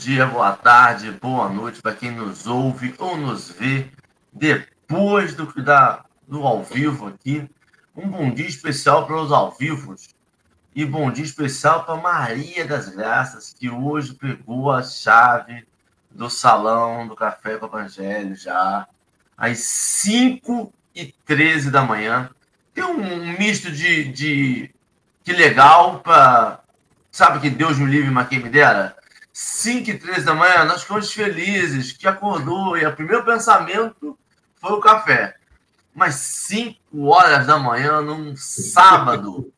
dia, boa tarde, boa noite para quem nos ouve ou nos vê depois do, da, do ao vivo aqui. Um bom dia especial para os ao vivos e bom dia especial para Maria das Graças, que hoje pegou a chave do salão do Café com Evangelho já às 5 e 13 da manhã. Tem um misto de, de que legal para Sabe que Deus me livre, mas quem me dera? 5 e 13 da manhã, nós ficamos felizes, que acordou, e o primeiro pensamento foi o café. Mas 5 horas da manhã, num sábado.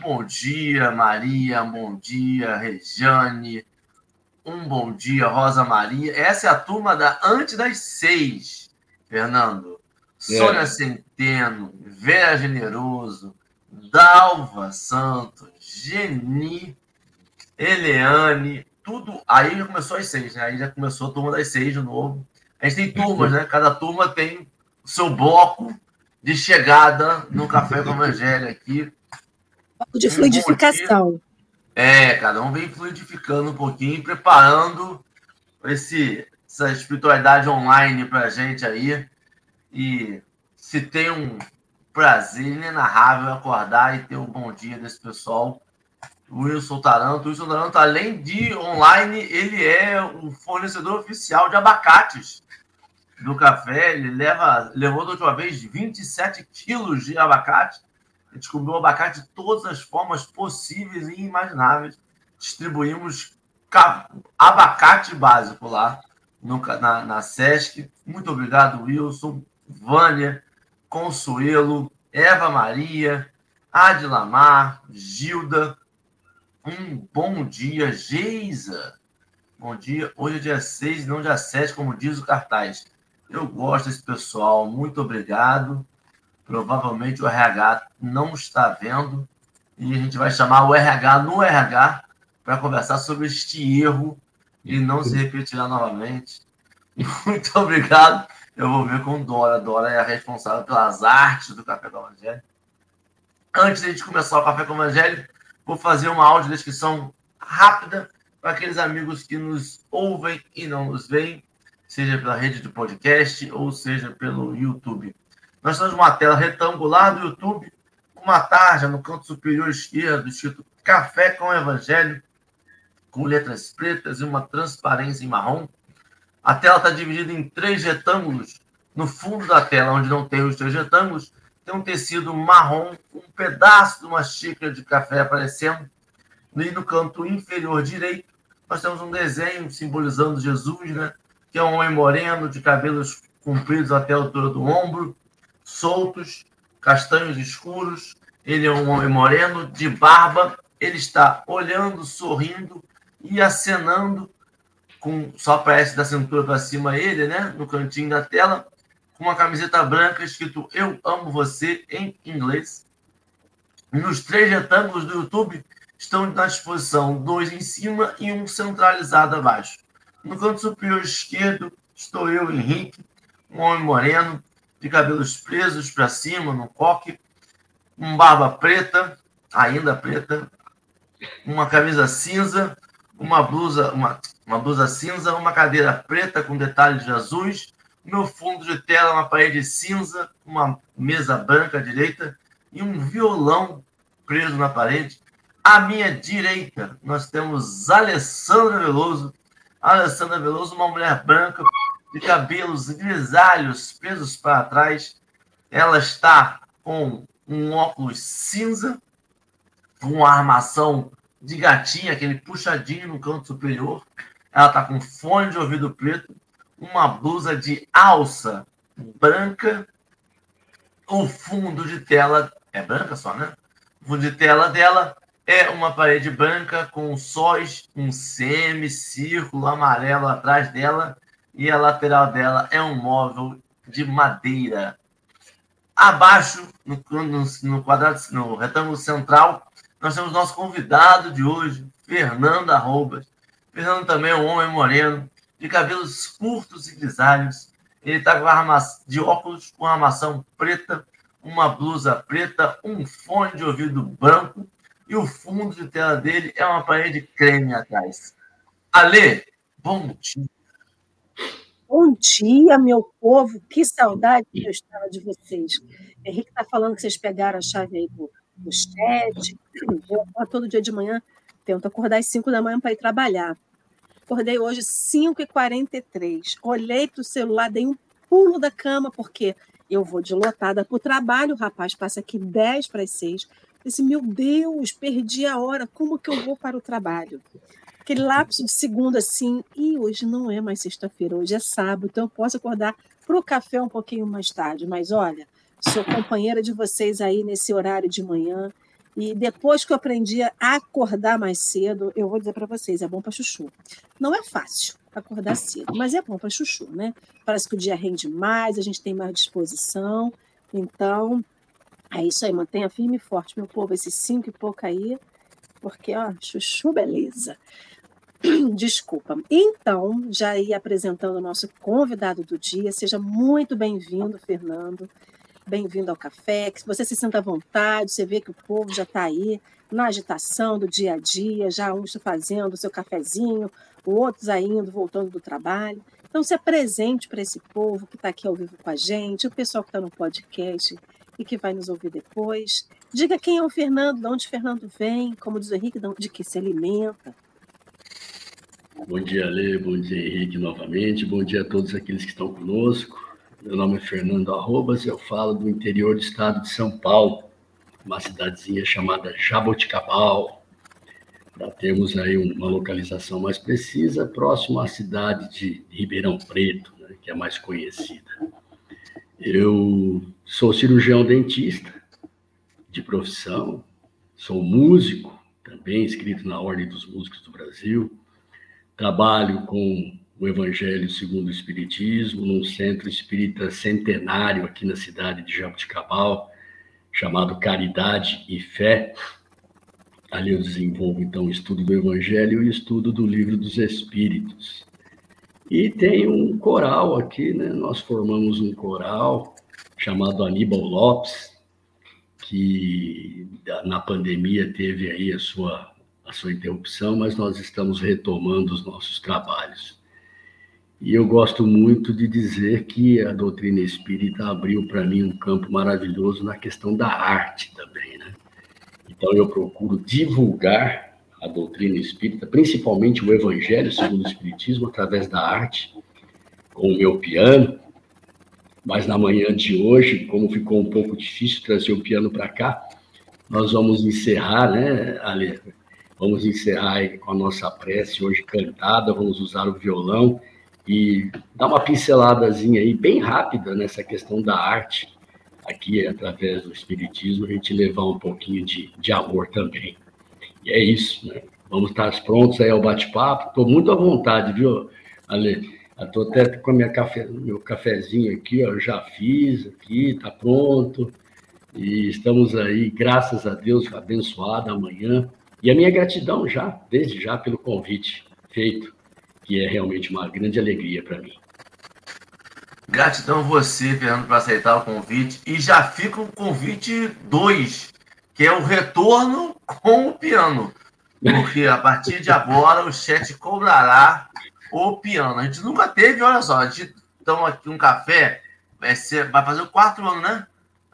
bom dia, Maria, bom dia, Rejane. Um bom dia, Rosa Maria. Essa é a turma da antes das seis, Fernando. É. Sônia Centeno, Vera Generoso, Dalva Santos, Geni, Eliane, tudo. Aí já começou às seis, né? Aí já começou a turma das seis de novo. A gente tem turmas, né? Cada turma tem o seu bloco de chegada no Café com o Evangelho aqui. De fluidificação. É, cada um vem fluidificando um pouquinho, preparando esse, essa espiritualidade online para a gente aí. E se tem um prazer inenarrável acordar e ter um bom dia desse pessoal Wilson Taranto. O Wilson Taranto, além de online, ele é o fornecedor oficial de abacates do café. Ele leva, levou da última vez 27 quilos de abacate. A gente comeu abacate de todas as formas possíveis e imagináveis. Distribuímos abacate básico lá no, na, na Sesc. Muito obrigado, Wilson, Vânia, Consuelo, Eva Maria, Adilamar, Gilda, um bom dia, Geisa. Bom dia. Hoje é dia 6, não dia 7, como diz o cartaz. Eu gosto desse pessoal. Muito obrigado. Provavelmente o RH não está vendo. E a gente vai chamar o RH no RH para conversar sobre este erro e não se repetirá novamente. Muito obrigado. Eu vou ver com Dora. Dora é a responsável pelas artes do Café com o Evangelho. Antes de a gente começar o Café com o Evangelho, Vou fazer uma audiodescrição rápida para aqueles amigos que nos ouvem e não nos veem, seja pela rede de podcast ou seja pelo YouTube. Nós temos uma tela retangular do YouTube, uma tarja no canto superior esquerdo, escrito Café com Evangelho, com letras pretas e uma transparência em marrom. A tela está dividida em três retângulos. No fundo da tela, onde não tem os três retângulos, tem um tecido marrom, um pedaço de uma xícara de café aparecendo. E no canto inferior direito, nós temos um desenho simbolizando Jesus, né? que é um homem moreno, de cabelos compridos até a altura do ombro, soltos, castanhos escuros. Ele é um homem moreno, de barba. Ele está olhando, sorrindo e acenando, com só aparece da cintura para cima ele, né? no cantinho da tela uma camiseta branca escrito Eu amo você em inglês. Nos três retângulos do YouTube estão na disposição dois em cima e um centralizado abaixo. No canto superior esquerdo estou eu, Henrique, um homem moreno, de cabelos presos para cima, no coque, um barba preta, ainda preta, uma camisa cinza, uma blusa, uma, uma blusa cinza, uma cadeira preta com detalhes de azuis meu fundo de tela uma parede cinza, uma mesa branca à direita e um violão preso na parede. À minha direita, nós temos Alessandra Veloso. Alessandra Veloso, uma mulher branca de cabelos grisalhos presos para trás. Ela está com um óculos cinza, com uma armação de gatinha, aquele puxadinho no canto superior. Ela está com fone de ouvido preto uma blusa de alça branca. O fundo de tela é branca só, né? O fundo de tela dela é uma parede branca com sóis, um semicírculo amarelo atrás dela e a lateral dela é um móvel de madeira. Abaixo, no, no, no quadrado, no retângulo central, nós temos nosso convidado de hoje, Fernando Arrobas. Fernando também é um homem moreno, de cabelos curtos e grisalhos. Ele está de óculos com armação preta, uma blusa preta, um fone de ouvido branco e o fundo de tela dele é uma parede creme atrás. Ale, bom dia. Bom dia, meu povo. Que saudade que eu estava de vocês. Henrique está falando que vocês pegaram a chave aí do, do chat. Eu todo dia de manhã tento acordar às 5 da manhã para ir trabalhar. Acordei hoje 5h43. Olhei para o celular, dei um pulo da cama, porque eu vou de lotada para o trabalho, o rapaz passa aqui 10 para as 6. Disse, meu Deus, perdi a hora, como que eu vou para o trabalho? Aquele lapso de segundo assim, e hoje não é mais sexta-feira, hoje é sábado, então eu posso acordar para o café um pouquinho mais tarde. Mas olha, sou companheira de vocês aí nesse horário de manhã. E depois que eu aprendi a acordar mais cedo, eu vou dizer para vocês, é bom para chuchu. Não é fácil acordar cedo, mas é bom para chuchu, né? Parece que o dia rende mais, a gente tem mais disposição. Então, é isso aí, mantenha firme e forte, meu povo, esses cinco e pouco aí, porque, ó, chuchu, beleza. Desculpa. Então, já ia apresentando o nosso convidado do dia. Seja muito bem-vindo, Fernando. Bem-vindo ao café. Que você se sinta à vontade. Você vê que o povo já está aí na agitação do dia a dia, já uns fazendo o seu cafezinho, outros ainda voltando do trabalho. Então, se apresente para esse povo que está aqui ao vivo com a gente, o pessoal que está no podcast e que vai nos ouvir depois. Diga quem é o Fernando, de onde o Fernando vem, como diz o Henrique, de que se alimenta. Bom dia, Lê, bom dia, Henrique, novamente. Bom dia a todos aqueles que estão conosco. Meu nome é Fernando Arrobas, eu falo do interior do estado de São Paulo, uma cidadezinha chamada Jaboticabal, para termos aí uma localização mais precisa, próximo à cidade de Ribeirão Preto, né, que é mais conhecida. Eu sou cirurgião dentista de profissão, sou músico, também inscrito na Ordem dos Músicos do Brasil, trabalho com o Evangelho segundo o Espiritismo, num centro espírita centenário aqui na cidade de Jabuticabal, chamado Caridade e Fé. Ali eu desenvolvo, então, o estudo do Evangelho e o estudo do Livro dos Espíritos. E tem um coral aqui, né? Nós formamos um coral chamado Aníbal Lopes, que na pandemia teve aí a sua, a sua interrupção, mas nós estamos retomando os nossos trabalhos. E eu gosto muito de dizer que a doutrina espírita abriu para mim um campo maravilhoso na questão da arte também, né? Então eu procuro divulgar a doutrina espírita, principalmente o Evangelho segundo o Espiritismo, através da arte, com o meu piano. Mas na manhã de hoje, como ficou um pouco difícil trazer o piano para cá, nós vamos encerrar, né, Ale? Vamos encerrar com a nossa prece hoje cantada, vamos usar o violão e dar uma pinceladazinha aí, bem rápida, nessa questão da arte, aqui através do Espiritismo, a gente levar um pouquinho de, de amor também. E é isso, né? Vamos estar prontos aí ao bate-papo. Estou muito à vontade, viu, Ale? Estou até com minha café, meu cafezinho aqui, ó, já fiz aqui, está pronto. E estamos aí, graças a Deus, abençoado amanhã. E a minha gratidão já, desde já, pelo convite feito, que é realmente uma grande alegria para mim. Gratidão a você, Fernando, por aceitar o convite. E já fica o convite 2, que é o retorno com o piano. Porque a partir de agora o chat cobrará o piano. A gente nunca teve, olha só, a gente toma aqui um café, vai, ser, vai fazer o quarto ano, né?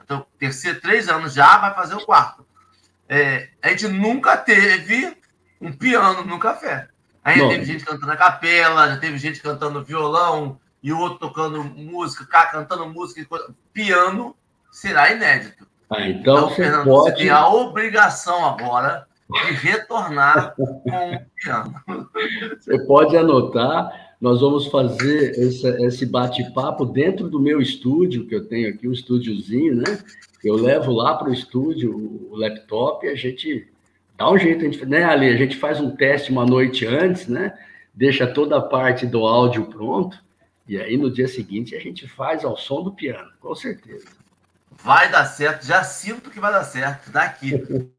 Então, terceiro, três anos já, vai fazer o quarto. É, a gente nunca teve um piano no café. Aí teve gente cantando a capela, já teve gente cantando violão e o outro tocando música, cantando música, piano será inédito. Ah, então, então você Fernando, pode... você tem a obrigação agora de retornar com o piano. Você pode anotar, nós vamos fazer esse, esse bate-papo dentro do meu estúdio, que eu tenho aqui, um estúdiozinho, né? Eu levo lá para o estúdio o laptop e a gente dá um jeito, a gente, né, Ali? A gente faz um teste uma noite antes, né? Deixa toda a parte do áudio pronto, e aí no dia seguinte a gente faz ao som do piano, com certeza. Vai dar certo, já sinto que vai dar certo, daqui.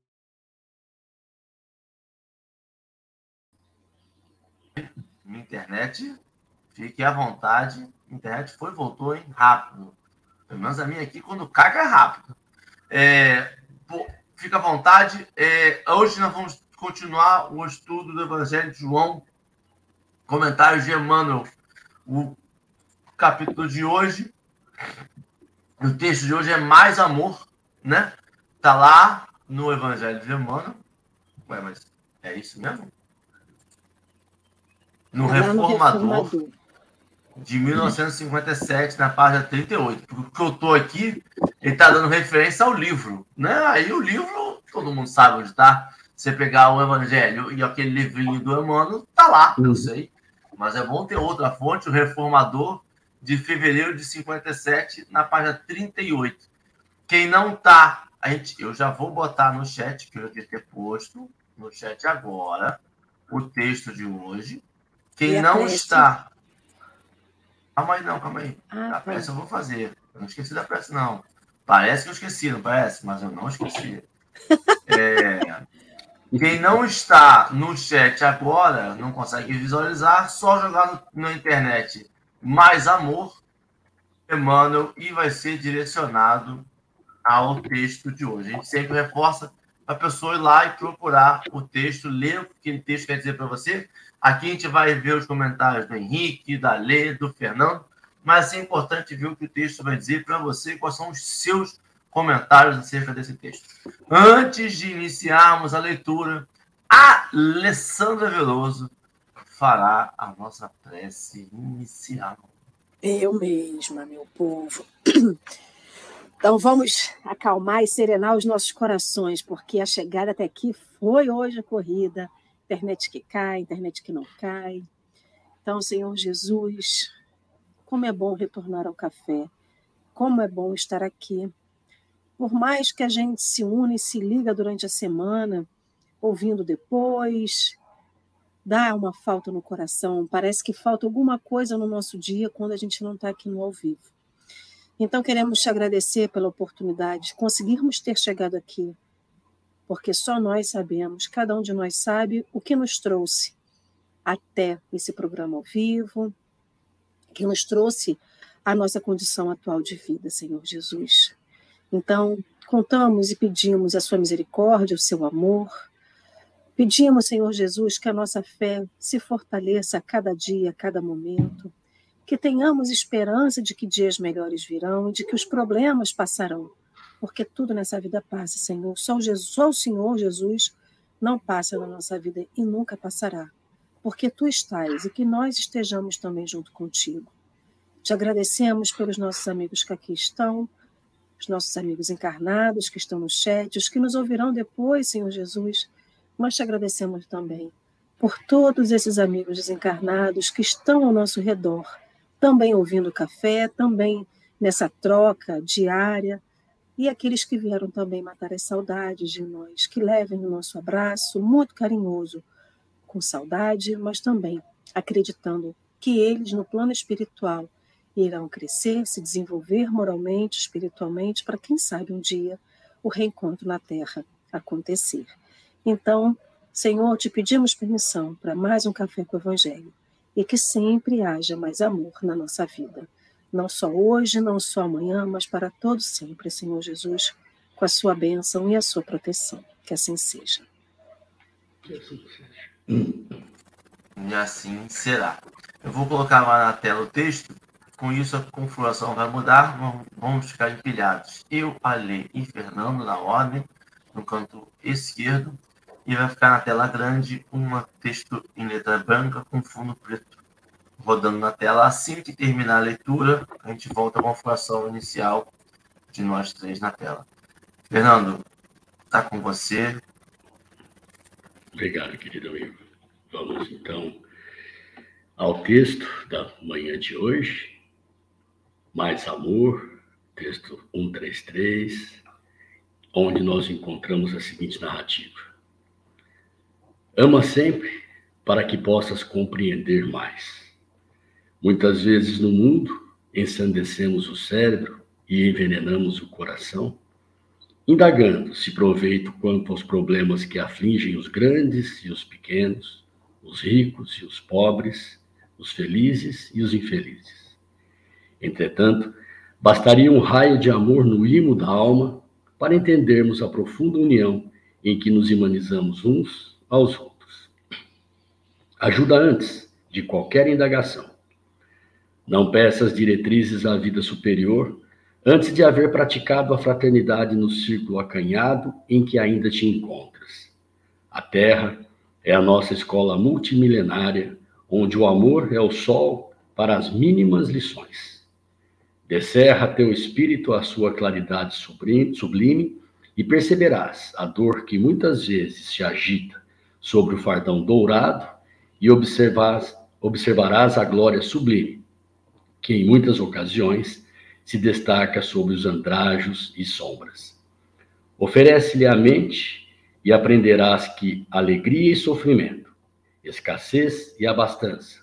Minha internet, fique à vontade. Internet foi, voltou, hein? Rápido. Pelo menos a minha aqui, quando caga, é rápido. É, fica à vontade. É, hoje nós vamos continuar o estudo do Evangelho de João, comentários de Emmanuel, o capítulo de hoje. O texto de hoje é Mais Amor, né? Tá lá no Evangelho de Emmanuel. Ué, mas é isso mesmo? No Reformador, de 1957, na página 38. Porque eu tô aqui, ele tá dando referência ao livro, né? Aí o livro, todo mundo sabe onde está. Você pegar o Evangelho e aquele livrinho do Emmanuel, tá lá, eu sei. Mas é bom ter outra fonte, o Reformador, de fevereiro de 57, na página 38. Quem não tá, a gente, eu já vou botar no chat, que eu já ter posto no chat agora, o texto de hoje. Quem não prece? está. Calma aí, não, calma aí. Ah, a tá. prece eu vou fazer. Eu não esqueci da prece, não. Parece que eu esqueci, não parece? Mas eu não esqueci. É... Quem não está no chat agora, não consegue visualizar, só jogar no, na internet mais amor, Emmanuel, e vai ser direcionado ao texto de hoje. A gente sempre reforça a pessoa ir lá e procurar o texto, ler o que o texto quer dizer para você. Aqui a gente vai ver os comentários do Henrique, da Lê, do Fernando, mas é importante ver o que o texto vai dizer para você, quais são os seus comentários acerca desse texto. Antes de iniciarmos a leitura, a Alessandra Veloso fará a nossa prece inicial. Eu mesma, meu povo. Então vamos acalmar e serenar os nossos corações, porque a chegada até aqui foi hoje a corrida. Internet que cai, internet que não cai. Então, Senhor Jesus, como é bom retornar ao café, como é bom estar aqui. Por mais que a gente se une e se liga durante a semana, ouvindo depois, dá uma falta no coração, parece que falta alguma coisa no nosso dia quando a gente não está aqui no ao vivo. Então, queremos te agradecer pela oportunidade de conseguirmos ter chegado aqui, porque só nós sabemos, cada um de nós sabe o que nos trouxe até esse programa ao vivo, que nos trouxe a nossa condição atual de vida, Senhor Jesus. Então, contamos e pedimos a sua misericórdia, o seu amor, Pedimos, Senhor Jesus, que a nossa fé se fortaleça a cada dia, a cada momento, que tenhamos esperança de que dias melhores virão e de que os problemas passarão, porque tudo nessa vida passa, Senhor. Só Jesus, só o Senhor Jesus não passa na nossa vida e nunca passará, porque tu estás e que nós estejamos também junto contigo. Te agradecemos pelos nossos amigos que aqui estão, os nossos amigos encarnados que estão no chat, os que nos ouvirão depois, Senhor Jesus mas te agradecemos também por todos esses amigos desencarnados que estão ao nosso redor, também ouvindo café, também nessa troca diária, e aqueles que vieram também matar as saudades de nós, que levem o nosso abraço muito carinhoso, com saudade, mas também acreditando que eles, no plano espiritual, irão crescer, se desenvolver moralmente, espiritualmente, para quem sabe um dia o reencontro na Terra acontecer. Então, Senhor, te pedimos permissão para mais um café com o Evangelho e que sempre haja mais amor na nossa vida. Não só hoje, não só amanhã, mas para todos sempre, Senhor Jesus, com a sua bênção e a sua proteção. Que assim seja. Que assim seja. E assim será. Eu vou colocar lá na tela o texto. Com isso, a configuração vai mudar. Vamos ficar empilhados. Eu, Ale e Fernando na ordem, no canto esquerdo e vai ficar na tela grande um texto em letra branca com fundo preto rodando na tela. Assim que terminar a leitura, a gente volta à configuração inicial de nós três na tela. Fernando, está com você. Obrigado, querido amigo. Vamos então ao texto da manhã de hoje. Mais amor, texto 133, onde nós encontramos a seguinte narrativa. Ama sempre para que possas compreender mais. Muitas vezes no mundo ensandecemos o cérebro e envenenamos o coração, indagando se proveito quanto aos problemas que afligem os grandes e os pequenos, os ricos e os pobres, os felizes e os infelizes. Entretanto, bastaria um raio de amor no imo da alma para entendermos a profunda união em que nos humanizamos uns aos outros. Ajuda antes de qualquer indagação. Não peças diretrizes à vida superior antes de haver praticado a fraternidade no círculo acanhado em que ainda te encontras. A Terra é a nossa escola multimilenária, onde o amor é o sol para as mínimas lições. Descerra teu espírito à sua claridade sublime e perceberás a dor que muitas vezes se agita sobre o fardão dourado e observarás, observarás a glória sublime, que em muitas ocasiões se destaca sobre os andrajos e sombras. Oferece-lhe a mente e aprenderás que alegria e sofrimento, escassez e abastança,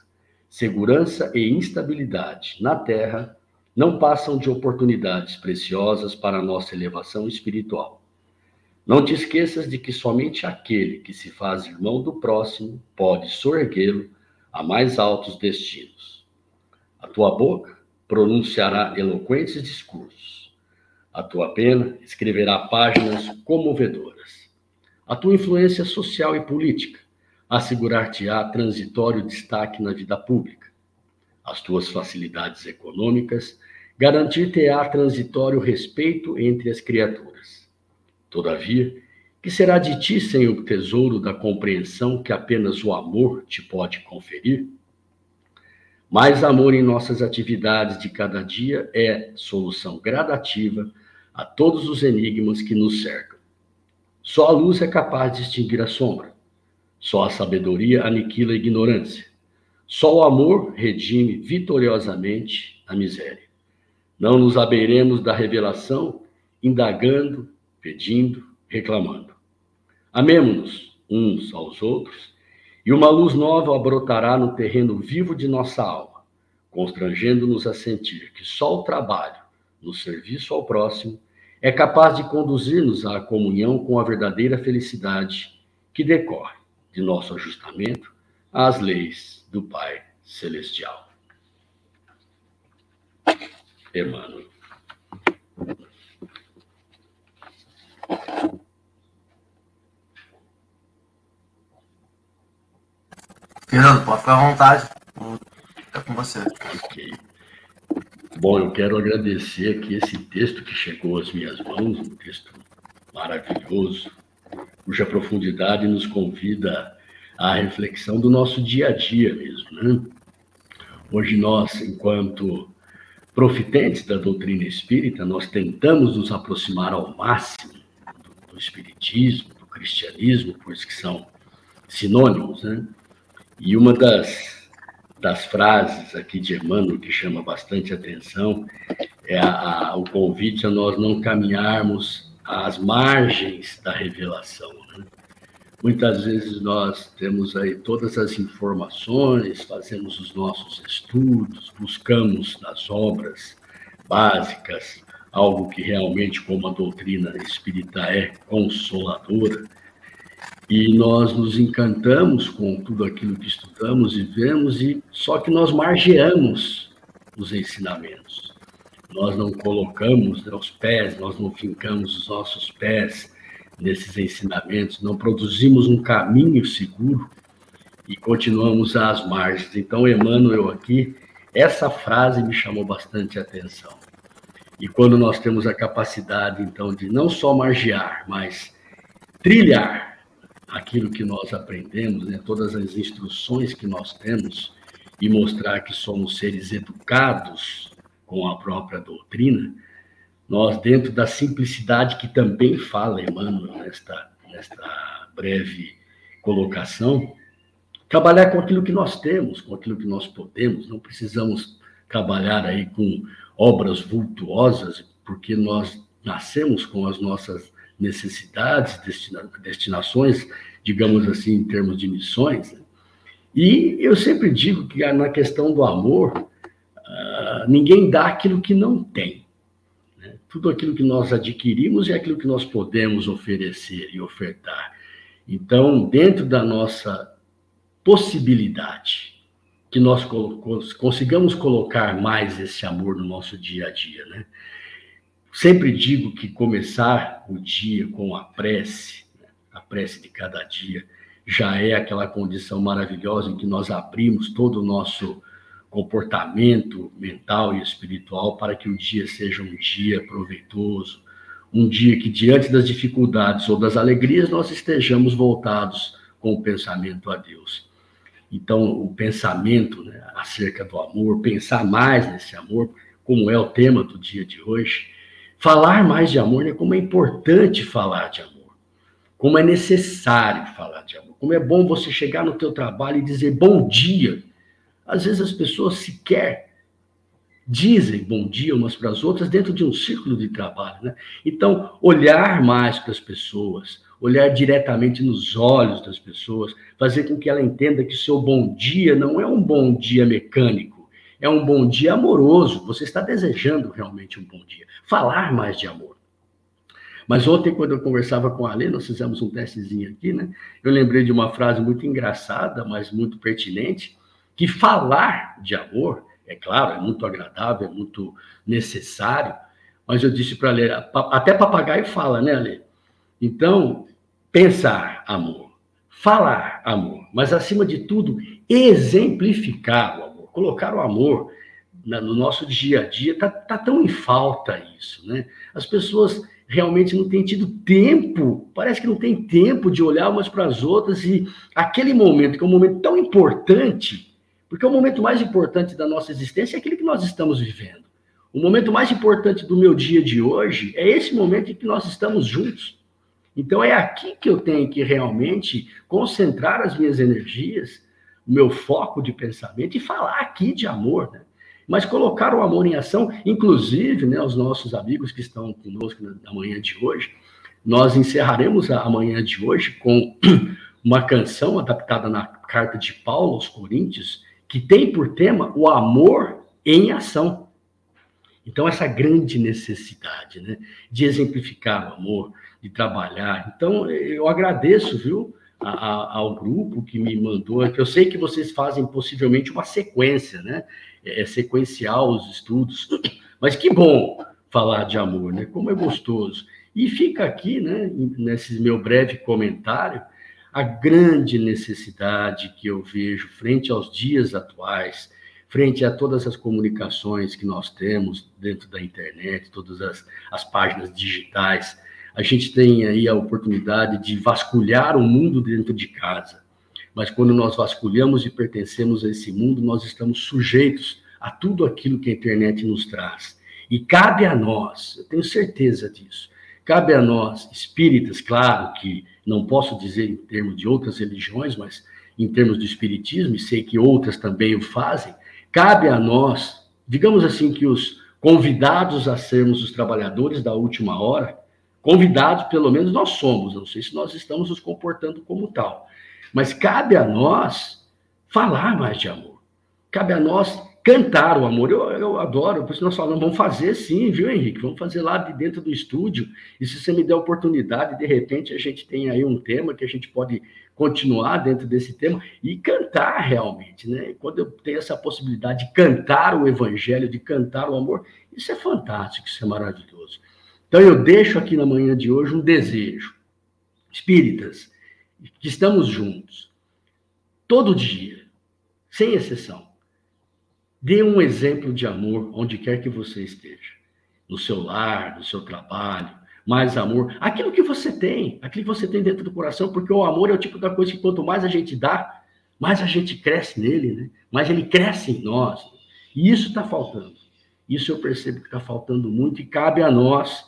segurança e instabilidade na terra não passam de oportunidades preciosas para a nossa elevação espiritual. Não te esqueças de que somente aquele que se faz irmão do próximo pode sorguê-lo a mais altos destinos. A tua boca pronunciará eloquentes discursos. A tua pena escreverá páginas comovedoras. A tua influência social e política assegurar-te-á transitório destaque na vida pública. As tuas facilidades econômicas garantir-te-á transitório respeito entre as criaturas. Todavia, que será de ti sem o tesouro da compreensão que apenas o amor te pode conferir? Mais amor em nossas atividades de cada dia é solução gradativa a todos os enigmas que nos cercam. Só a luz é capaz de extinguir a sombra. Só a sabedoria aniquila a ignorância. Só o amor redime vitoriosamente a miséria. Não nos abeiremos da revelação, indagando pedindo, reclamando. Amemo-nos uns aos outros, e uma luz nova brotará no terreno vivo de nossa alma, constrangendo-nos a sentir que só o trabalho, no serviço ao próximo, é capaz de conduzir-nos à comunhão com a verdadeira felicidade que decorre de nosso ajustamento às leis do Pai Celestial. Emmanuel. Fernando, pode ficar à vontade. É com você. Ok. Bom, eu quero agradecer aqui esse texto que chegou às minhas mãos, um texto maravilhoso, cuja profundidade nos convida à reflexão do nosso dia a dia mesmo, né? Hoje nós, enquanto profitentes da doutrina espírita, nós tentamos nos aproximar ao máximo do espiritismo, do cristianismo, pois que são sinônimos, né? E uma das, das frases aqui de Emmanuel que chama bastante atenção é a, a, o convite a nós não caminharmos às margens da revelação. Né? Muitas vezes nós temos aí todas as informações, fazemos os nossos estudos, buscamos nas obras básicas algo que realmente, como a doutrina espírita é consoladora, e nós nos encantamos com tudo aquilo que estudamos e vemos, e só que nós margeamos os ensinamentos. Nós não colocamos os pés, nós não fincamos os nossos pés nesses ensinamentos, não produzimos um caminho seguro e continuamos às margens. Então, Emmanuel aqui, essa frase me chamou bastante atenção. E quando nós temos a capacidade, então, de não só margear, mas trilhar aquilo que nós aprendemos, né, todas as instruções que nós temos, e mostrar que somos seres educados com a própria doutrina, nós, dentro da simplicidade que também fala Emmanuel nesta, nesta breve colocação, trabalhar com aquilo que nós temos, com aquilo que nós podemos, não precisamos trabalhar aí com obras vultuosas, porque nós nascemos com as nossas necessidades, destina, destinações, digamos assim, em termos de missões. Né? E eu sempre digo que na questão do amor, uh, ninguém dá aquilo que não tem. Né? Tudo aquilo que nós adquirimos é aquilo que nós podemos oferecer e ofertar. Então, dentro da nossa possibilidade, que nós consigamos colocar mais esse amor no nosso dia a dia, né? sempre digo que começar o dia com a prece, a prece de cada dia, já é aquela condição maravilhosa em que nós abrimos todo o nosso comportamento mental e espiritual para que o dia seja um dia proveitoso, um dia que, diante das dificuldades ou das alegrias, nós estejamos voltados com o pensamento a Deus. Então, o pensamento né, acerca do amor, pensar mais nesse amor, como é o tema do dia de hoje, falar mais de amor, né, como é importante falar de amor, como é necessário falar de amor, como é bom você chegar no teu trabalho e dizer bom dia. Às vezes as pessoas sequer dizem bom dia umas para as outras dentro de um círculo de trabalho, né? Então, olhar mais para as pessoas, olhar diretamente nos olhos das pessoas, fazer com que ela entenda que seu bom dia não é um bom dia mecânico, é um bom dia amoroso. Você está desejando realmente um bom dia. Falar mais de amor. Mas ontem, quando eu conversava com a Ale, nós fizemos um testezinho aqui, né? Eu lembrei de uma frase muito engraçada, mas muito pertinente, que falar de amor, é claro, é muito agradável, é muito necessário, mas eu disse para a Ale, até papagaio fala, né, Ale? Então, pensar amor, falar amor, mas acima de tudo, exemplificar o amor, colocar o amor no nosso dia a dia, tá, tá tão em falta isso, né? As pessoas realmente não têm tido tempo, parece que não tem tempo de olhar umas para as outras e aquele momento, que é um momento tão importante, porque o momento mais importante da nossa existência é aquele que nós estamos vivendo. O momento mais importante do meu dia de hoje é esse momento em que nós estamos juntos. Então é aqui que eu tenho que realmente concentrar as minhas energias, o meu foco de pensamento e falar aqui de amor, né? Mas colocar o amor em ação, inclusive, né, os nossos amigos que estão conosco na manhã de hoje, nós encerraremos a manhã de hoje com uma canção adaptada na carta de Paulo aos Coríntios, que tem por tema o amor em ação. Então, essa grande necessidade né, de exemplificar o amor, de trabalhar. Então, eu agradeço, viu, a, a, ao grupo que me mandou, que eu sei que vocês fazem possivelmente uma sequência, né? É, é sequencial os estudos, mas que bom falar de amor, né? Como é gostoso. E fica aqui, né, nesse meu breve comentário, a grande necessidade que eu vejo frente aos dias atuais, frente a todas as comunicações que nós temos dentro da internet, todas as, as páginas digitais, a gente tem aí a oportunidade de vasculhar o mundo dentro de casa. Mas quando nós vasculhamos e pertencemos a esse mundo, nós estamos sujeitos a tudo aquilo que a internet nos traz. E cabe a nós, eu tenho certeza disso, cabe a nós, espíritas, claro que não posso dizer em termos de outras religiões, mas em termos do espiritismo, e sei que outras também o fazem, cabe a nós, digamos assim, que os convidados a sermos os trabalhadores da última hora, Convidados, pelo menos, nós somos. Não sei se nós estamos nos comportando como tal. Mas cabe a nós falar mais de amor. Cabe a nós cantar o amor. Eu, eu adoro, por isso nós falamos, vamos fazer sim, viu, Henrique? Vamos fazer lá de dentro do estúdio. E se você me der a oportunidade, de repente a gente tem aí um tema que a gente pode continuar dentro desse tema e cantar realmente, né? Quando eu tenho essa possibilidade de cantar o evangelho, de cantar o amor, isso é fantástico, isso é maravilhoso. Então eu deixo aqui na manhã de hoje um desejo. Espíritas, que estamos juntos, todo dia, sem exceção. Dê um exemplo de amor onde quer que você esteja. No seu lar, no seu trabalho, mais amor. Aquilo que você tem, aquilo que você tem dentro do coração, porque o amor é o tipo da coisa que quanto mais a gente dá, mais a gente cresce nele, né? Mais ele cresce em nós. E isso está faltando. Isso eu percebo que está faltando muito e cabe a nós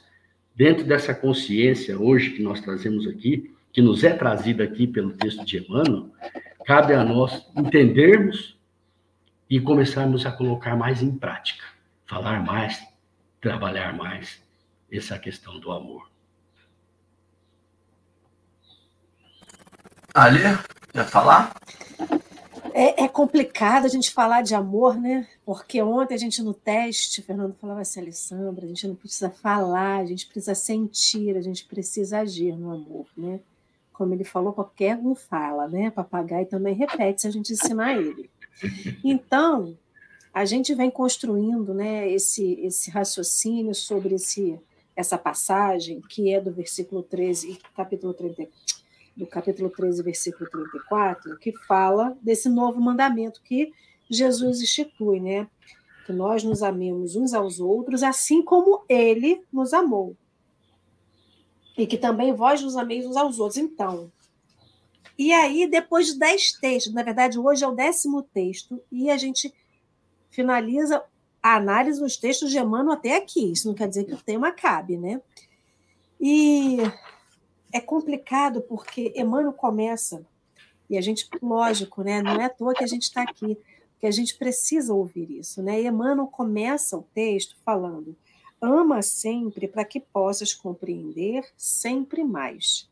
dentro dessa consciência hoje que nós trazemos aqui, que nos é trazida aqui pelo texto de Emmanuel, cabe a nós entendermos e começarmos a colocar mais em prática, falar mais, trabalhar mais essa questão do amor. Ali, quer falar? É, é, complicado a gente falar de amor, né? Porque ontem a gente no teste, Fernando falava assim, Alessandra, a gente não precisa falar, a gente precisa sentir, a gente precisa agir no amor, né? Como ele falou, qualquer um fala, né? Papagaio também repete se a gente ensinar ele. Então, a gente vem construindo, né, esse, esse raciocínio sobre esse essa passagem, que é do versículo 13, capítulo 30, do capítulo 13, versículo 34, que fala desse novo mandamento que Jesus institui, né? Que nós nos amemos uns aos outros, assim como ele nos amou. E que também vós nos ameis uns aos outros. Então, e aí, depois de dez textos, na verdade, hoje é o décimo texto, e a gente finaliza a análise dos textos de Emmanuel até aqui. Isso não quer dizer que o tema acabe, né? E é complicado porque Emmanuel começa, e a gente, lógico, né? Não é à toa que a gente está aqui, que a gente precisa ouvir isso, né? E Emmanuel começa o texto falando: ama sempre para que possas compreender sempre mais.